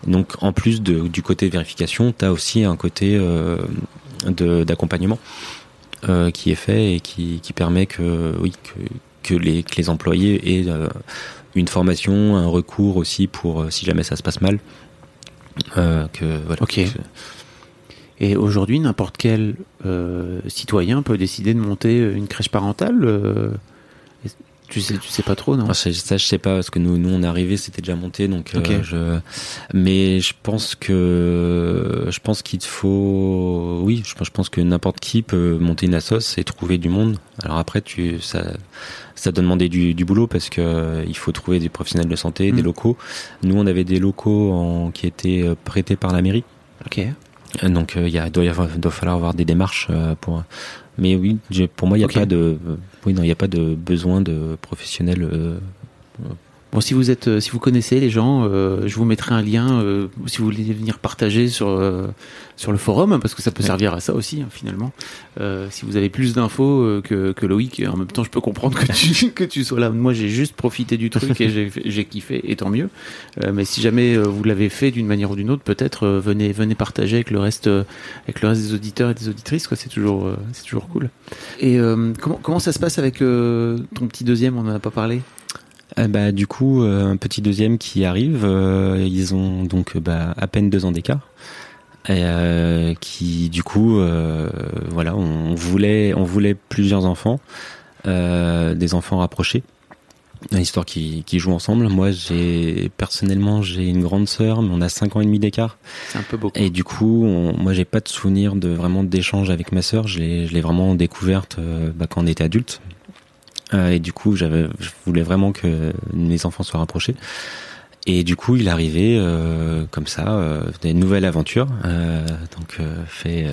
Donc en plus du côté vérification, t'as aussi un côté euh, d'accompagnement euh, qui est fait et qui, permet que, oui, que, les, employés aient euh, une formation, un recours aussi pour si jamais ça se passe mal. Ok. Et aujourd'hui, n'importe quel citoyen peut décider de monter une crèche parentale. Euh, tu sais, tu sais pas trop, non? Ah, ça, ça, je sais pas parce que nous, nous on est arrivé, c'était déjà monté, donc euh, je. Mais je pense que je pense qu'il faut, oui, je, pense- je pense que n'importe qui peut monter une assoce et trouver du monde. Alors après, tu ça ça doit demander du, du boulot parce que euh, il faut trouver des professionnels de santé, des Mm. locaux. Nous, on avait des locaux en, qui étaient euh, prêtés par la mairie. Ok. Euh, Donc euh, il a, doit, y avoir, doit falloir avoir des démarches euh, pour. Mais oui, pour moi il n'y a pas de, euh, oui non, il n'y a pas de besoin de professionnels. Bon, si vous êtes, euh, si vous connaissez les gens, euh, je vous mettrai un lien euh, si vous voulez venir partager sur euh, sur le forum, parce que ça peut Ouais. servir à ça aussi hein, finalement. Euh, si vous avez plus d'infos euh, que, que Loïc, en même temps, je peux comprendre que tu [laughs] que tu sois là. Moi, j'ai juste profité du truc et j'ai j'ai kiffé, et tant mieux. Euh, mais si jamais euh, vous l'avez fait d'une manière ou d'une autre, peut-être euh, venez venez partager avec le reste euh, avec le reste des auditeurs et des auditrices. Quoi, c'est toujours euh, c'est toujours cool. Et euh, comment comment ça se passe avec euh, ton petit deuxième? On en a pas parlé. Ah bah, du coup, euh, un petit deuxième qui arrive, euh, ils ont donc euh, bah, à peine deux ans d'écart. Et, euh, qui du coup, euh, voilà, on voulait, on voulait plusieurs enfants, euh, des enfants rapprochés, histoire qui, qui jouent ensemble. Moi, j'ai personnellement, j'ai une grande sœur, mais on a cinq ans et demi d'écart. C'est un peu beaucoup. Et du coup, on- moi, j'ai pas de souvenir de vraiment d'échange avec ma sœur. Je l'ai, je l'ai vraiment découverte bah, quand on était adulte. Euh, et du coup, j'avais, je voulais vraiment que mes enfants soient rapprochés. Et du coup, il arrivé euh, comme ça, euh, des nouvelles aventures. Euh, donc, euh, fait,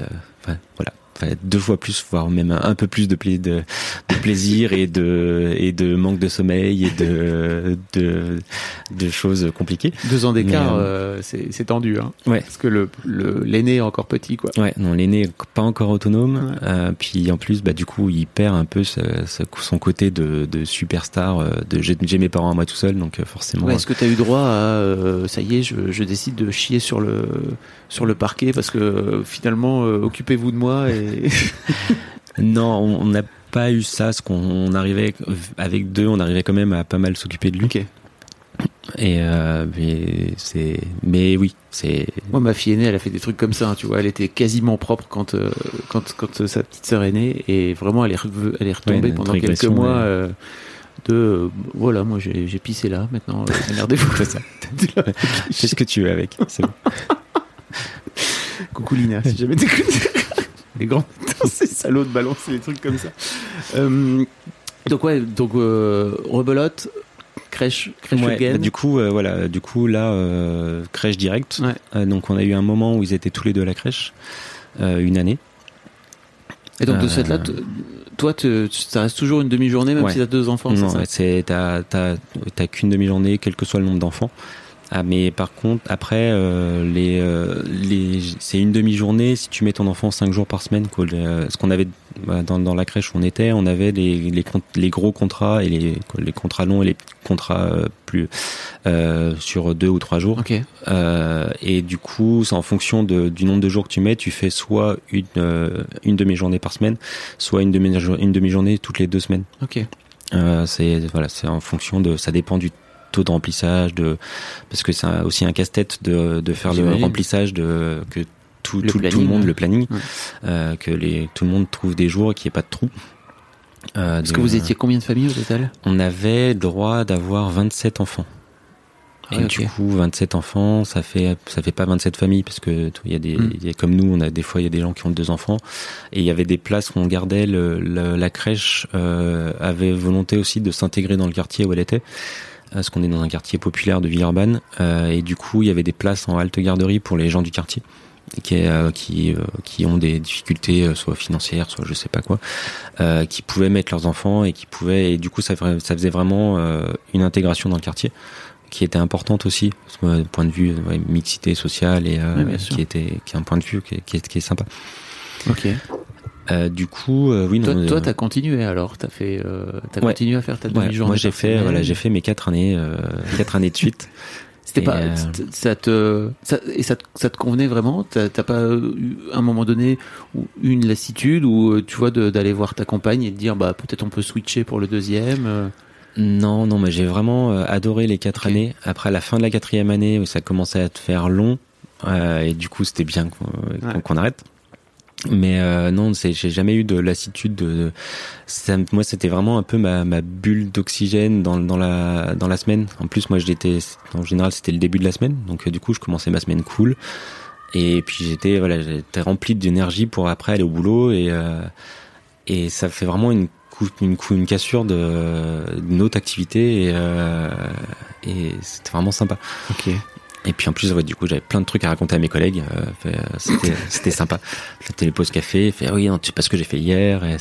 voilà, Enfin, deux fois plus, voire même un peu plus de, pla- de, de plaisir et de et de manque de sommeil et de de, de choses compliquées. Deux ans d'écart, Mais, euh, c'est tendu, hein. Ouais. Parce que le le- l'aîné est encore petit, quoi. Ouais, non, l'aîné est pas encore autonome. Ouais. Euh, puis en plus, bah du coup, il perd un peu ce- ce- son côté de, de superstar. euh, De j'ai mes parents à moi tout seul, donc euh, forcément. Ouais, Est-ce que tu as eu droit à euh, ça y est, je, je décide de chier sur le sur le parquet parce que euh, finalement euh, occupez-vous de moi et [laughs] Non, on n'a pas eu ça. Ce qu'on arrivait avec deux, on arrivait quand même à pas mal s'occuper de lui. Et euh, mais c'est, mais oui, c'est. Moi, ma fille aînée, elle a fait des trucs comme ça, hein, tu vois. Elle était quasiment propre quand euh, quand quand euh, sa petite sœur est née et vraiment, elle est re- elle est retombée Ouais, pendant quelques mois. ouais. euh, de voilà, moi j'ai j'ai pissé là, maintenant démerdez-vous. [laughs] C'est ça. Fais ce que tu veux avec. C'est bon. [laughs] Coucou Lina, si jamais t'écoutes. Les grands, [laughs] ces salauds de balancer des trucs comme ça. Euh, donc ouais, donc euh, rebelote, crèche, crèche Ouais, again. bah, du coup, euh, voilà, du coup là, euh, crèche. Ouais. Euh, donc on a eu un moment où ils étaient tous les deux à la crèche, euh, une année. Et donc de Euh, cette là, toi, te- ça reste toujours une demi-journée même Ouais. si t'as deux enfants. c'est non, c'est t'as t'as t'as qu'une demi-journée, quel que soit le nombre d'enfants. Ah, mais par contre, après, euh, les, euh, les, c'est une demi-journée si tu mets ton enfant cinq jours par semaine. Quoi. Le- ce qu'on avait bah, dans, dans la crèche où on était, on avait les, les, les gros contrats et les, quoi, les contrats longs et les contrats euh, plus euh, sur deux ou trois jours. Ok. Euh, et du coup, c'est en fonction de, du nombre de jours que tu mets, tu fais soit une, euh, une demi-journée par semaine, soit une demi- une demi-journée toutes les deux semaines. Ok. Euh, c'est voilà, c'est en fonction de, ça dépend du taux de remplissage, de parce que c'est aussi un casse-tête de, de faire le remplissage de que tout, Le tout, tout le monde le planning, Ouais. euh, que les tout le monde trouve des jours et qu'il n'y ait pas de trous. Euh, Est-ce que vous étiez combien de familles au total? On avait droit d'avoir 27 enfants. Ah Et du coup, 27 enfants, ça fait ça fait pas 27 familles parce que il y a des Mm. il y a- comme nous, on a des fois il y a des gens qui ont deux enfants et il y avait des places où on gardait le, le- la crèche euh, avait volonté aussi de s'intégrer dans le quartier où elle était parce qu'on est dans un quartier populaire de Villeurbanne euh, et du coup, il y avait des places en halte garderie pour les gens du quartier qui euh, qui euh, qui ont des difficultés euh, soit financières, soit je sais pas quoi, qui pouvaient mettre leurs enfants et qui pouvaient et du coup ça ça faisait vraiment une intégration dans le quartier qui était importante aussi euh, point de vue ouais, mixité sociale et qui était qui est un point de vue qui est, qui est, qui est sympa. Ok. Euh, du coup, euh, oui, non. Toi, euh, toi, t'as continué alors, t'as fait, euh, t'as Ouais. continué à faire ta ouais, demi-journée. moi j'ai fait voilà j'ai fait mes quatre années euh, quatre années de suite. [laughs] C'était pas, euh, ça te, ça, et ça te, ça te convenait vraiment? T'as pas eu un moment donné ou une lassitude ou euh, tu vois d'aller voir ta compagne et de dire bah peut-être on peut switcher pour le deuxième. euh? Non, non, mais j'ai vraiment euh, adoré les quatre années. Après, la fin de la quatrième année, où ça commençait à te faire long, euh, et du coup, c'était bien qu'on Ouais. qu'on arrête. Mais euh, non, j'ai jamais eu de lassitude. De, de- ça, moi, c'était vraiment un peu ma, ma bulle d'oxygène dans, dans la dans la semaine. En plus, moi, j'étais en général, c'était le début de la semaine, donc euh, du coup, je commençais ma semaine cool. Et puis j'étais voilà, j'étais rempli d'énergie pour après aller au boulot et euh, et ça fait vraiment une une une cassure de d'une autre activité et euh, et c'était vraiment sympa. Ok. Et puis en plus, ouais, du coup, j'avais plein de trucs à raconter à mes collègues. euh, euh, c'était, [laughs] sympa. C'était les pauses café. Fait, ah oui, non, tu sais pas ce que j'ai fait hier. Et,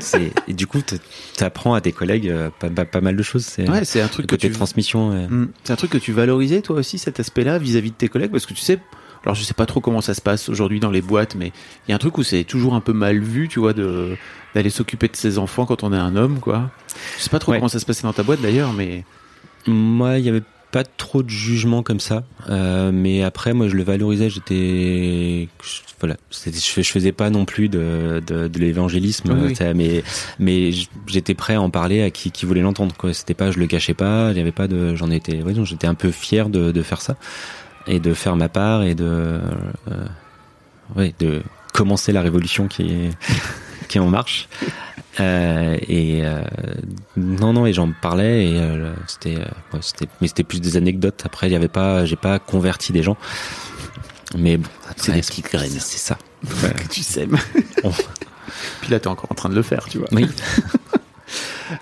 c'est, et du coup, tu apprends à tes collègues euh, pas, pas, pas mal de choses. C'est, Ouais, c'est un truc que côté tu. transmission. Hmm. C'est un truc que tu valorisais toi aussi cet aspect-là vis-à-vis de tes collègues? Parce que tu sais. Alors je sais pas trop comment ça se passe aujourd'hui dans les boîtes, mais il y a un truc où c'est toujours un peu mal vu, tu vois, de d'aller s'occuper de ses enfants quand on est un homme, quoi. Je sais pas trop Ouais. comment ça se passait dans ta boîte d'ailleurs, mais Moi, il y avait pas trop de jugement comme ça, euh, mais après, moi, je le valorisais. J'étais, voilà, je, fais- je faisais pas non plus de, de, de l'évangélisme, Oui, mais mais j'étais prêt à en parler à qui, qui voulait l'entendre. Quoi, c'était pas, je le cachais pas. Avait pas de, j'en étais, ouais, j'étais un peu fier de, de faire ça et de faire ma part et de, euh, ouais, de commencer la révolution qui est [laughs] qui est en marche. Euh, et euh, non non et j'en parlais et euh, c'était euh, ouais, c'était mais c'était plus des anecdotes après il y avait pas j'ai pas converti des gens mais bon C'est des petites graines. c'est ça que tu sèmes. [laughs] On- Puis là, t'es encore en train de le faire, tu vois. oui [laughs]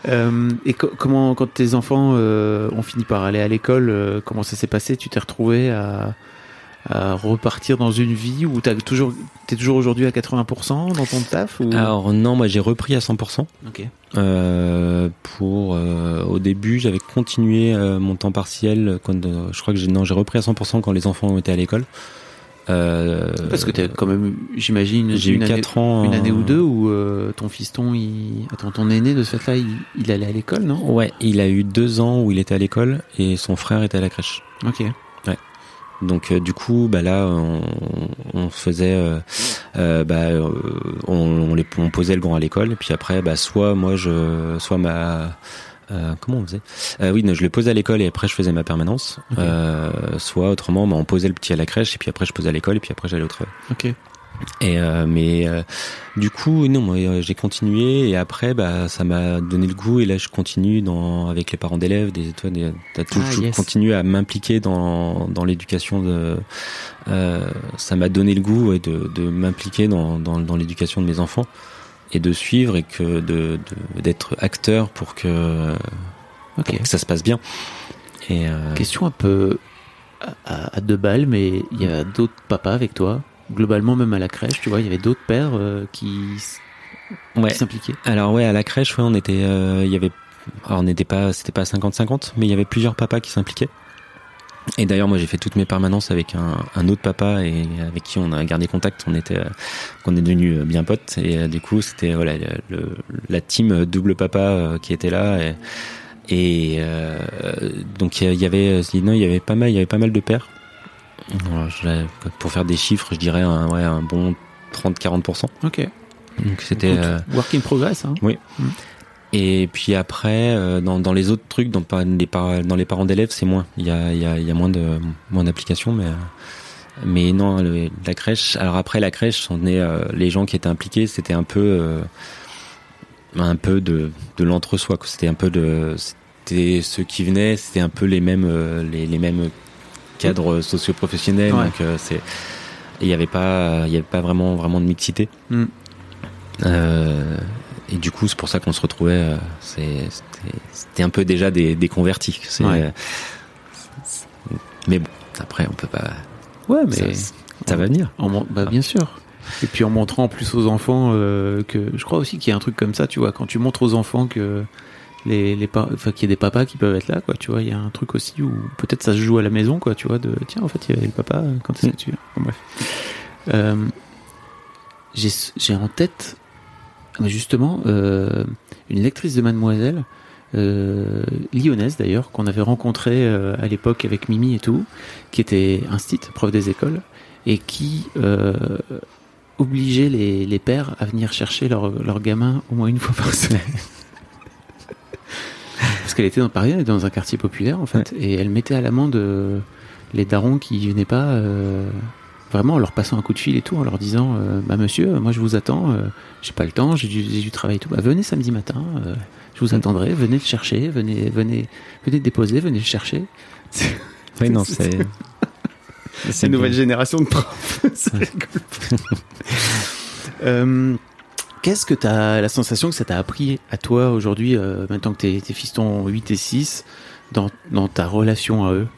Euh, et co- comment, quand tes enfants euh, ont fini par aller à l'école, euh, comment ça s'est passé? Tu t'es retrouvé à, à repartir dans une vie où t'as toujours, t'es toujours aujourd'hui à 80% dans ton taf ou... Alors non, moi j'ai repris à 100%. Ok. Euh, pour euh, au début, j'avais continué euh, mon temps partiel quand je crois que j'ai non, j'ai repris à 100% quand les enfants ont été à l'école. Parce que t'as quand même, j'imagine, j'ai eu une année, 4 ans une année ou deux où ton fiston, il... attends, ton aîné de ce fait-là, il, il allait à l'école, non? Ouais, il a eu deux ans où il était à l'école et son frère était à la crèche. Ok. Donc euh, du coup, bah là, on, on faisait, euh, euh, bah, euh, on, on, les, on posait le grand à l'école et puis après, bah, soit moi je, soit ma, euh, comment on faisait? Euh, Oui, non, je le posais à l'école et après je faisais ma permanence. Euh, soit autrement, bah, on posait le petit à la crèche et puis après je posais à l'école et puis après j'allais au travail. Ok. Et euh, mais euh, du coup non moi euh, j'ai continué et après bah ça m'a donné le goût et là je continue dans avec les parents d'élèves des toi des, t'as toujours Ah, yes. à m'impliquer dans dans l'éducation de euh, ça m'a donné le goût ouais, de de m'impliquer dans dans, dans l'éducation de mes enfants et de suivre et que de de- d'être acteur pour que Ok. pour que ça se passe bien et euh, Question un peu à- à deux balles, mais il y a d'autres papas avec toi. Globalement, même à la crèche, tu vois, il y avait d'autres pères euh, qui, ouais s'impliquaient. Alors ouais, à la crèche, ouais, on était, euh, il y avait, alors on n'était pas, c'était pas 50-50, mais il y avait plusieurs papas qui s'impliquaient. Et d'ailleurs, moi, j'ai fait toutes mes permanences avec un, un autre papa et avec qui on a gardé contact. On était, euh, on est devenus bien potes. Et du coup, c'était voilà le, la team double papa qui était là. Et, et euh, donc il y avait, non, il y avait pas mal, il y avait pas mal de pères. Pour faire des chiffres, je dirais un, ouais, un bon 30-40%. Ok. Donc c'était. Euh, Work in progress. Hein. et puis après, euh, dans, dans les autres trucs, dans, les, par- dans les parents d'élèves, c'est moins. Il y a, il y a, il y a moins de moins d'applications, mais euh, mais non, le- la crèche. Alors après la crèche, on est les gens qui étaient impliqués, c'était un peu un peu de de l'entre-soi. C'était un peu de c'était ceux qui venaient, c'était un peu les mêmes les, les mêmes cadres socio-professionnels. Ouais. Donc euh, c'est il y avait pas il y avait pas vraiment vraiment de mixité. Mm. Euh, et du coup, c'est pour ça qu'on se retrouvait. euh, c'est- C'était un peu déjà des, des convertis. Ouais. mais bon, après, on peut pas. Ouais, mais ça, ça va venir. Bah, bien sûr. Et puis en montrant en plus aux enfants euh, que je crois aussi qu'il y a un truc comme ça, tu vois, quand tu montres aux enfants que les, les qu'il y a des papas qui peuvent être là, quoi, tu vois, il y a un truc aussi où peut-être ça se joue à la maison, quoi, tu vois, de tiens en fait il y avait le papa quand est-ce tu bref. Euh, j'ai en tête mais justement euh, une lectrice de Mademoiselle euh, lyonnaise d'ailleurs qu'on avait rencontrée euh, à l'époque avec Mimi et tout, qui était instite, prof des écoles et qui euh, obligeait les, les pères à venir chercher leur, leur gamin au moins une fois par semaine. Parce qu'elle était dans Paris, elle était dans un quartier populaire en fait, et elle mettait à l'amende euh, les darons qui venaient pas, euh, vraiment en leur passant un coup de fil et tout, en leur disant euh, Bah monsieur, moi je vous attends, euh, j'ai pas le temps, j'ai du, du travail et tout, bah venez samedi matin, je vous attendrai, venez le chercher, venez, venez, venez le déposer, venez le chercher. Oui, non, c'est. C'est [laughs] une nouvelle génération de profs. [laughs] [laughs] Euh, Qu'est-ce que tu as la sensation que ça t'a appris à toi aujourd'hui, euh, maintenant que tes, tes fistons ont 8 et 6, dans, dans ta relation à eux?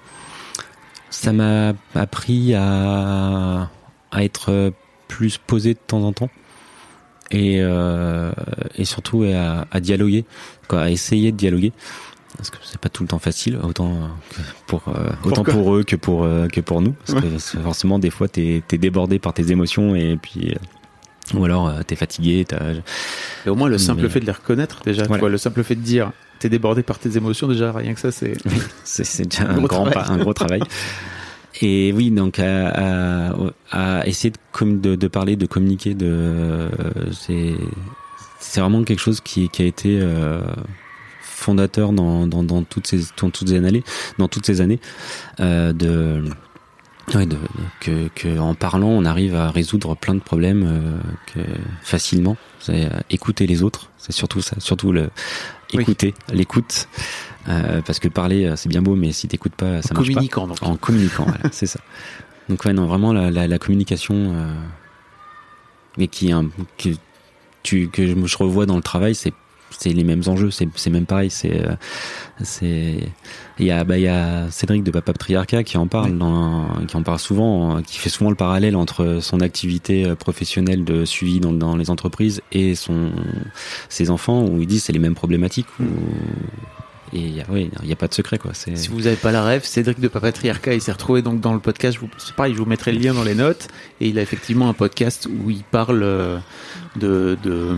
Ça m'a appris à, à être plus posé de temps en temps et, euh, et surtout à, à dialoguer, quoi, à essayer de dialoguer. Parce que c'est pas tout le temps facile, autant pour euh, autant pour eux que pour euh, que pour nous. Parce que forcément, des fois, t'es es débordé par tes émotions et puis euh, ou alors euh, t'es fatigué. T'as Et au moins, le simple Mais- fait de les reconnaître, déjà, tu vois, le simple fait de dire t'es débordé par tes émotions, déjà, rien que ça, c'est. c'est c'est déjà [laughs] Un grand pas- un gros travail. Et oui, donc à, à, à essayer de, com- de, de parler, de communiquer, de euh, c'est c'est vraiment quelque chose qui, qui a été euh, fondateur dans, dans, dans toutes ces dans toutes ces années, dans toutes ces années euh, de Ouais, de, que, que en parlant, on arrive à résoudre plein de problèmes euh, que facilement. C'est euh, écouter les autres, c'est surtout ça, surtout le Oui. écouter, l'écoute, euh, parce que parler euh, c'est bien beau, mais si t'écoutes pas, ça marche pas. communiquant, donc. En communiquant, voilà, c'est ça. Donc ouais, non, vraiment la, la, la communication, euh, mais qui, est un, que tu que je, je revois dans le travail, c'est c'est les mêmes enjeux, c'est c'est même pareil, c'est euh, c'est il y a bah il y a Cédric de Papa Patriarcat qui en parle dans, qui en parle souvent, qui fait souvent le parallèle entre son activité euh, professionnelle de suivi dans, dans les entreprises et son ses enfants où il dit c'est les mêmes problématiques où, et il y a, oui, il y a pas de secret quoi. Si vous n'avez pas la rêve, Cédric de Papatriarcat, il s'est retrouvé donc dans le podcast. Je vous, c'est pareil, je vous mettrai le lien dans les notes. Et il a effectivement un podcast où il parle euh, de, de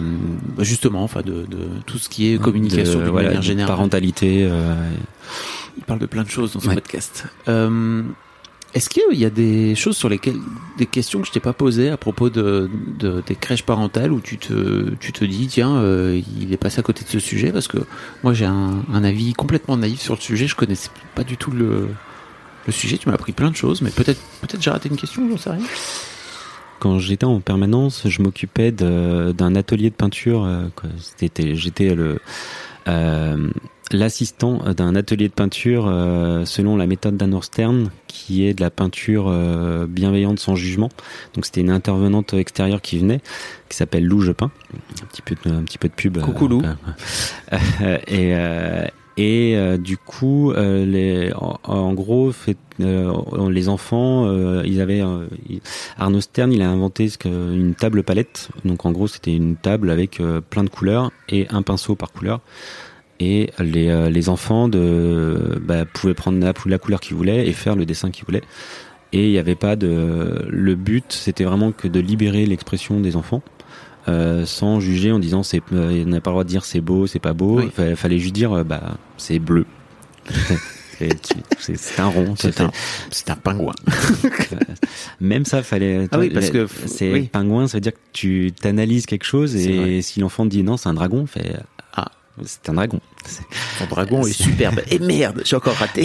justement, enfin, de, de tout ce qui est communication de, manière générale. parentalité. euh, Il parle de plein de choses dans ce Ouais. podcast. Euh, est-ce qu'il y a des choses sur lesquelles, des questions que je t'ai pas posées à propos de, de des crèches parentales où tu te, tu te dis tiens, euh, il est passé à côté de ce sujet parce que moi j'ai un, un avis complètement naïf sur le sujet. Je connaissais pas du tout le, le sujet. Tu m'as appris plein de choses, mais peut-être, peut-être j'ai raté une question, j'en sais rien. Quand j'étais en permanence, je m'occupais d'un atelier de peinture. euh. C'était, j'étais le euh, l'assistant d'un atelier de peinture euh, selon la méthode d'Anne Stern, qui est de la peinture euh, bienveillante sans jugement. Donc c'était une intervenante extérieure qui venait, qui s'appelle Lou Jepin. Un petit peu, de, un petit peu de pub. Coucou, Lou. [laughs] Et et euh, du coup, euh, les, en, en gros, fait, euh, les enfants, euh, ils avaient euh, Arnaud Stern, il a inventé ce que, une table palette. Donc en gros, c'était une table avec euh, plein de couleurs et un pinceau par couleur. Et les, les enfants de, bah, pouvaient prendre la, la couleur qu'ils voulaient et faire le dessin qu'ils voulaient. Et il n'y avait pas de. Le but, c'était vraiment que de libérer l'expression des enfants. Euh, sans juger en disant c'est euh, il n'a pas le droit de dire c'est beau c'est pas beau Oui. Fa- fallait juste dire euh, bah c'est bleu [laughs] C'est- un rond C'est un, c'est un pingouin. [laughs] même ça fallait Ah oui, parce que- c'est oui. pingouin ça veut dire que tu t'analyses quelque chose et si l'enfant te dit non c'est un dragon fait Ah. c'est un dragon Son dragon est superbe. [laughs] Et merde, j'ai encore raté.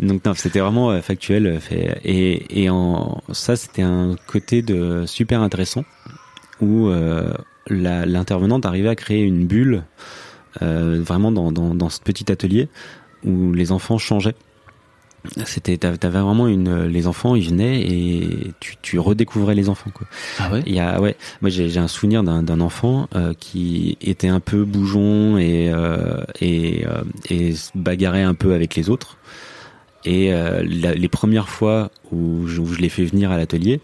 donc non c'était vraiment factuel fait et et en ça c'était un côté de super intéressant où euh, l'intervenante arrivait à créer une bulle euh, vraiment dans, dans dans ce petit atelier où les enfants changeaient. C'était t'avais vraiment une les enfants ils venaient et tu tu redécouvrais les enfants quoi. Ah ouais? Il y a ouais, moi j'ai un souvenir d'un enfant euh, qui était un peu bougeon et euh, et euh, et se bagarrait un peu avec les autres. Et la- les premières fois où je, où je l'ai fait venir à l'atelier,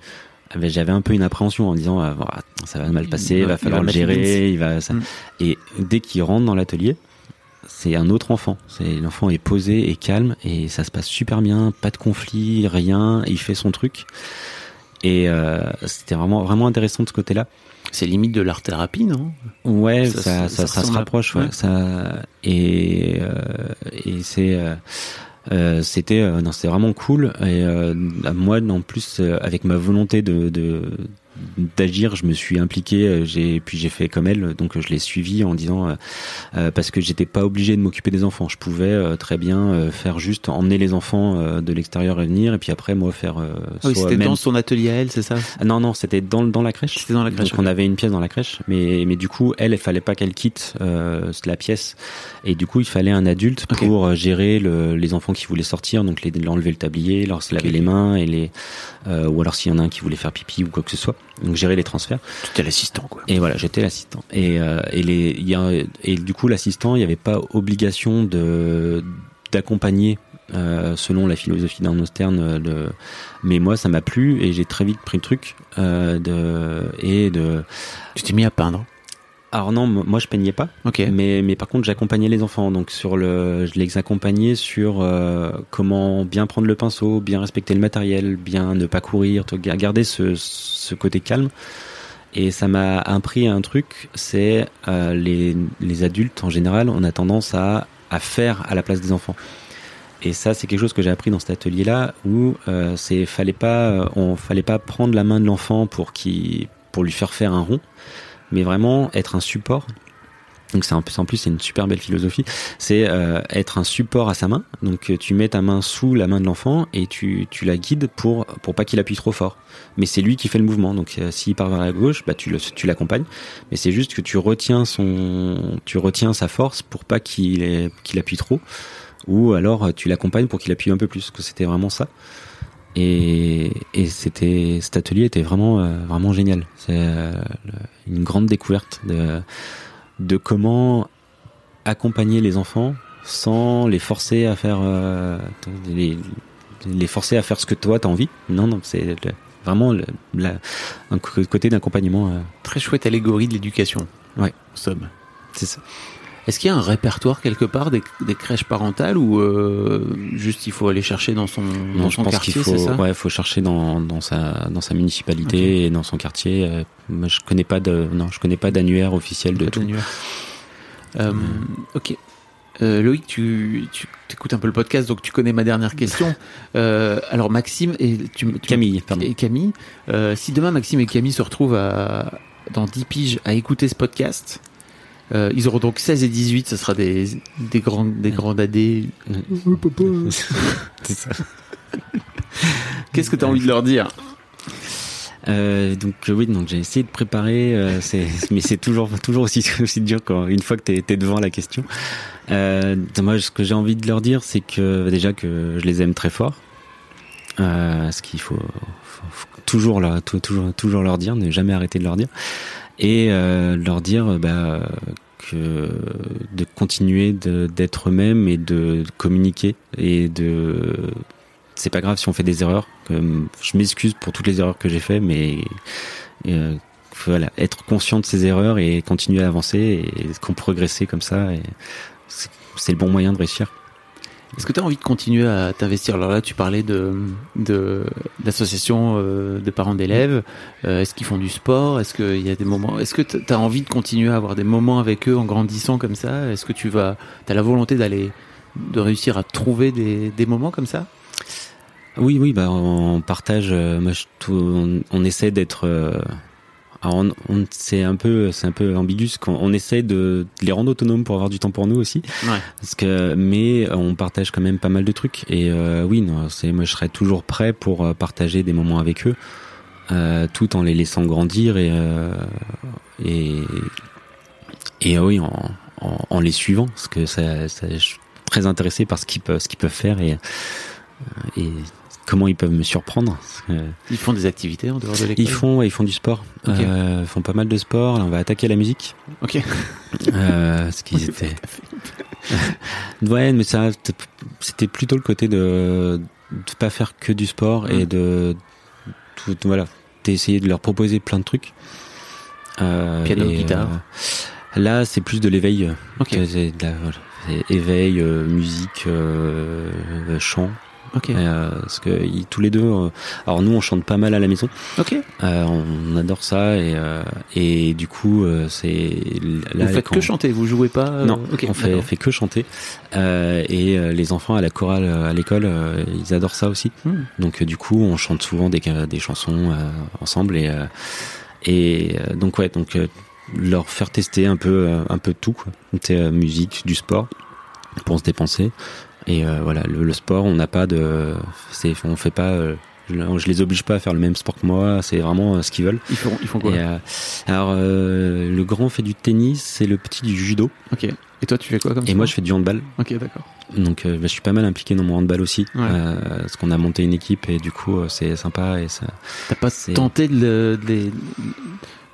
j'avais un peu une appréhension en disant ah, ça va mal passer, il va- va il falloir va le gérer, il va ça. Mm. Et dès qu'il rentre dans l'atelier, c'est un autre enfant. C'est l'enfant est posé et calme et ça se passe super bien, pas de conflit, rien. Il fait son truc et euh, c'était vraiment vraiment intéressant de ce côté-là. C'est limite de l'art thérapie, non? Ouais, Ça- ça, ça- ça, ça ça se à- rapproche, ouais. ouais. Ça et euh, et c'est euh, euh, c'était euh, non, c'était vraiment cool. Et euh, moi en plus euh, avec ma volonté de de d'agir, je me suis impliqué, euh, j'ai puis j'ai fait comme elle, donc euh, je l'ai suivi en disant euh, euh, parce que j'étais pas obligé de m'occuper des enfants, je pouvais euh, très bien faire juste emmener les enfants de l'extérieur et venir et puis après moi faire euh, Ah oui, c'était même- dans son atelier à elle, c'est ça? Ah Non, non, c'était dans, dans la crèche. C'était dans la crèche, Donc on avait une pièce dans la crèche, mais, mais du coup, elle, il fallait pas qu'elle quitte euh, la pièce. Et du coup, il fallait un adulte pour gérer le, les enfants qui voulaient sortir, donc les, leur enlever le tablier, leur se laver les mains, et les, euh, ou alors s'il y en a un qui voulait faire pipi ou quoi que ce soit. Donc gérer les transferts. Tu étais l'assistant, quoi. Et voilà, j'étais l'assistant. Et, euh, et, les, y a, et du coup, l'assistant, il n'y avait pas obligation de d'accompagner euh, selon la philosophie d'un Stern. euh, de... Mais moi, ça m'a plu et j'ai très vite pris le truc. Euh, de... Et de... Tu t'es mis à peindre. Alors non, moi je peignais pas, Ok. mais, mais par contre j'accompagnais les enfants. Donc sur le, je les accompagnais sur euh, comment bien prendre le pinceau, bien respecter le matériel, bien ne pas courir, garder ce, ce côté calme. Et ça m'a appris un truc, c'est euh, les, les adultes en général, on a tendance à, à faire à la place des enfants. Et ça, c'est quelque chose que j'ai appris dans cet atelier-là, où euh, c'est fallait pas, euh, on fallait pas prendre la main de l'enfant pour qui, pour lui faire faire un rond, mais vraiment être un support. Donc c'est en plus c'est une super belle philosophie. C'est euh, être un support à sa main. Donc euh, tu mets ta main sous la main de l'enfant et tu, la guides pour pas qu'il appuie trop fort. Mais c'est lui qui fait le mouvement. Donc euh, s'il part vers la gauche, bah tu l'accompagnes. Mais c'est juste que tu retiens son tu retiens sa force pour pas qu'il qu'il appuie trop. Ou alors tu l'accompagnes pour qu'il appuie un peu plus. Que c'était vraiment ça. Et, et c'était cet atelier était vraiment euh, vraiment génial. C'est euh, une grande découverte de de comment accompagner les enfants sans les forcer à faire euh, les, les forcer à faire ce que toi t'as envie. Non, non, c'est vraiment le- la- un côté d'accompagnement. euh, Très chouette allégorie de l'éducation. Ouais. En somme. c'est ça. Est-ce qu'il y a un répertoire quelque part des, des crèches parentales ou euh, juste il faut aller chercher dans son, dans Non, je son pense quartier, qu'il faut, ça? ouais, faut chercher dans, dans sa dans sa municipalité et dans son quartier. Euh, moi, je connais pas de non, je connais pas d'annuaire officiel de Pas tout. Euh, Ok. Loïc, tu, tu écoutes un peu le podcast, donc tu connais ma dernière question. [laughs] Alors Maxime et tu, tu- Camille, pardon. et Camille, si demain Maxime et Camille se retrouvent à, dans 10 piges à écouter ce podcast, euh, ils auront donc 16 et 18, ce sera des, des grands des grands dadés. [laughs] C'est ça. Qu'est-ce que tu as envie de leur dire? Euh, donc euh, oui, donc j'ai essayé de préparer, euh, c'est, mais c'est toujours toujours aussi [laughs] aussi dur quand une fois que t'es es devant la question. Euh, moi, ce que j'ai envie de leur dire, c'est que déjà que je les aime très fort. Euh, ce qu'il faut, faut- faut toujours leur tou- toujours toujours leur dire, ne jamais arrêter de leur dire, et euh, leur dire euh, bah, que de continuer d'être eux-mêmes et de communiquer et de c'est pas grave si on fait des erreurs. je m'excuse pour toutes les erreurs que j'ai fait, mais euh, voilà, être conscient de ces erreurs et continuer à avancer et qu'on progresser comme ça, c'est le bon moyen de réussir. Est-ce que tu as envie de continuer à t'investir? Alors là, tu parlais de de d'associations euh, de parents d'élèves. Euh, est-ce qu'ils font du sport? Est-ce qu'il y a des moments Est-ce que tu as envie de continuer à avoir des moments avec eux en grandissant comme ça? Est-ce que tu vas T'as la volonté d'aller de réussir à trouver des, des moments comme ça? Oui, oui, bah on partage. euh, moi, je, tout- on, on essaie d'être. Euh, alors, on, on- c'est un peu, c'est un peu ambigu. qu'on- On, essaie de, de les rendre autonomes pour avoir du temps pour nous aussi. Ouais. Parce que, mais on partage quand même pas mal de trucs. Et euh, oui, non, c'est, moi, je serais toujours prêt pour euh, partager des moments avec eux, euh, tout en les laissant grandir et euh, et et euh, oui, en, en, en les suivant, parce que ça, ça, je suis très intéressé par ce qu'ils peuvent, ce qu'ils peuvent faire et et comment ils peuvent me surprendre. que Ils font des activités en dehors de l'école Ils font, ils font du sport. Euh, ils font pas mal de sport. Là, on va attaquer la musique. Ok. Euh, parce qu'ils [laughs] étaient. ouais, mais ça, c'était plutôt le côté de de pas faire que du sport et Mm. de tout, voilà, d'essayer de leur proposer plein de trucs. Euh, Piano, et, guitare. euh, là, c'est plus de l'éveil. euh, Ok. de la- voilà, éveil, euh, musique, euh, euh, chant. Ok. Euh, parce que ils- tous les deux, euh, alors nous on chante pas mal à la maison, Ok. euh, on adore ça et et du coup c'est vous faites quand- que chanter, vous jouez pas non, ok, on fait, fait que chanter et les enfants à la chorale à l'école ils adorent ça aussi Hmm. donc du coup on chante souvent des des chansons ensemble et et donc ouais donc leur faire tester un peu un peu tout quoi musique du sport pour se dépenser et euh, voilà le, le sport on n'a pas de c'est on fait pas euh, je, je les oblige pas à faire le même sport que moi c'est vraiment euh, ce qu'ils veulent Ils font, ils font quoi et, euh, alors euh, le grand fait du tennis et le petit du judo Ok. Et toi, tu fais quoi comme et moi je fais du handball Ok, d'accord. donc euh, bah, je suis pas mal impliqué dans mon handball aussi Ouais. euh, parce qu'on a monté une équipe et du coup euh, c'est sympa et ça T'as pas C'est- tenté de, de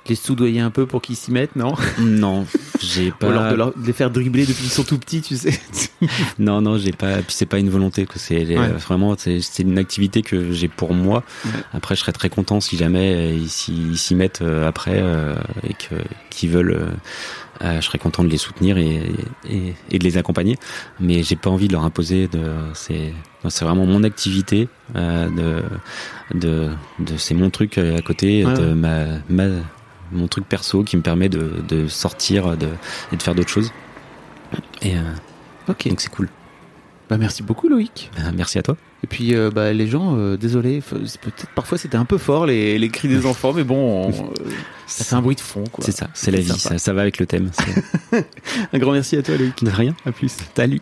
les, soudoyer un peu pour qu'ils s'y mettent, non? Non j'ai Ou alors pas de, leur- de les faire dribbler depuis qu'ils sont tout petits, tu sais. [laughs] Non non j'ai pas puis c'est pas une volonté c'est Ouais. vraiment c'est une activité que j'ai pour moi. Ouais. après je serais très content si jamais euh, ils s'y mettent euh, après euh, et que qu'ils veulent euh, euh, je serais content de les soutenir et, et, et de les accompagner. Mais j'ai pas envie de leur imposer de c'est c'est vraiment mon activité euh, de de, de c'est mon truc à côté Ouais, de ma mon truc perso qui me permet de, de sortir de, et de faire d'autres choses et euh, Ok. donc c'est cool Bah, merci beaucoup, Loïc. Euh, merci à toi Et puis, euh, bah, les gens, euh, désolé, peut-être parfois c'était un peu fort les, les cris des enfants, mais bon, on- [laughs] euh, ça fait un bruit de fond, quoi. c'est ça c'est la vie ça, ça va avec le thème [laughs] Un grand merci à toi, Loïc. de rien À plus. salut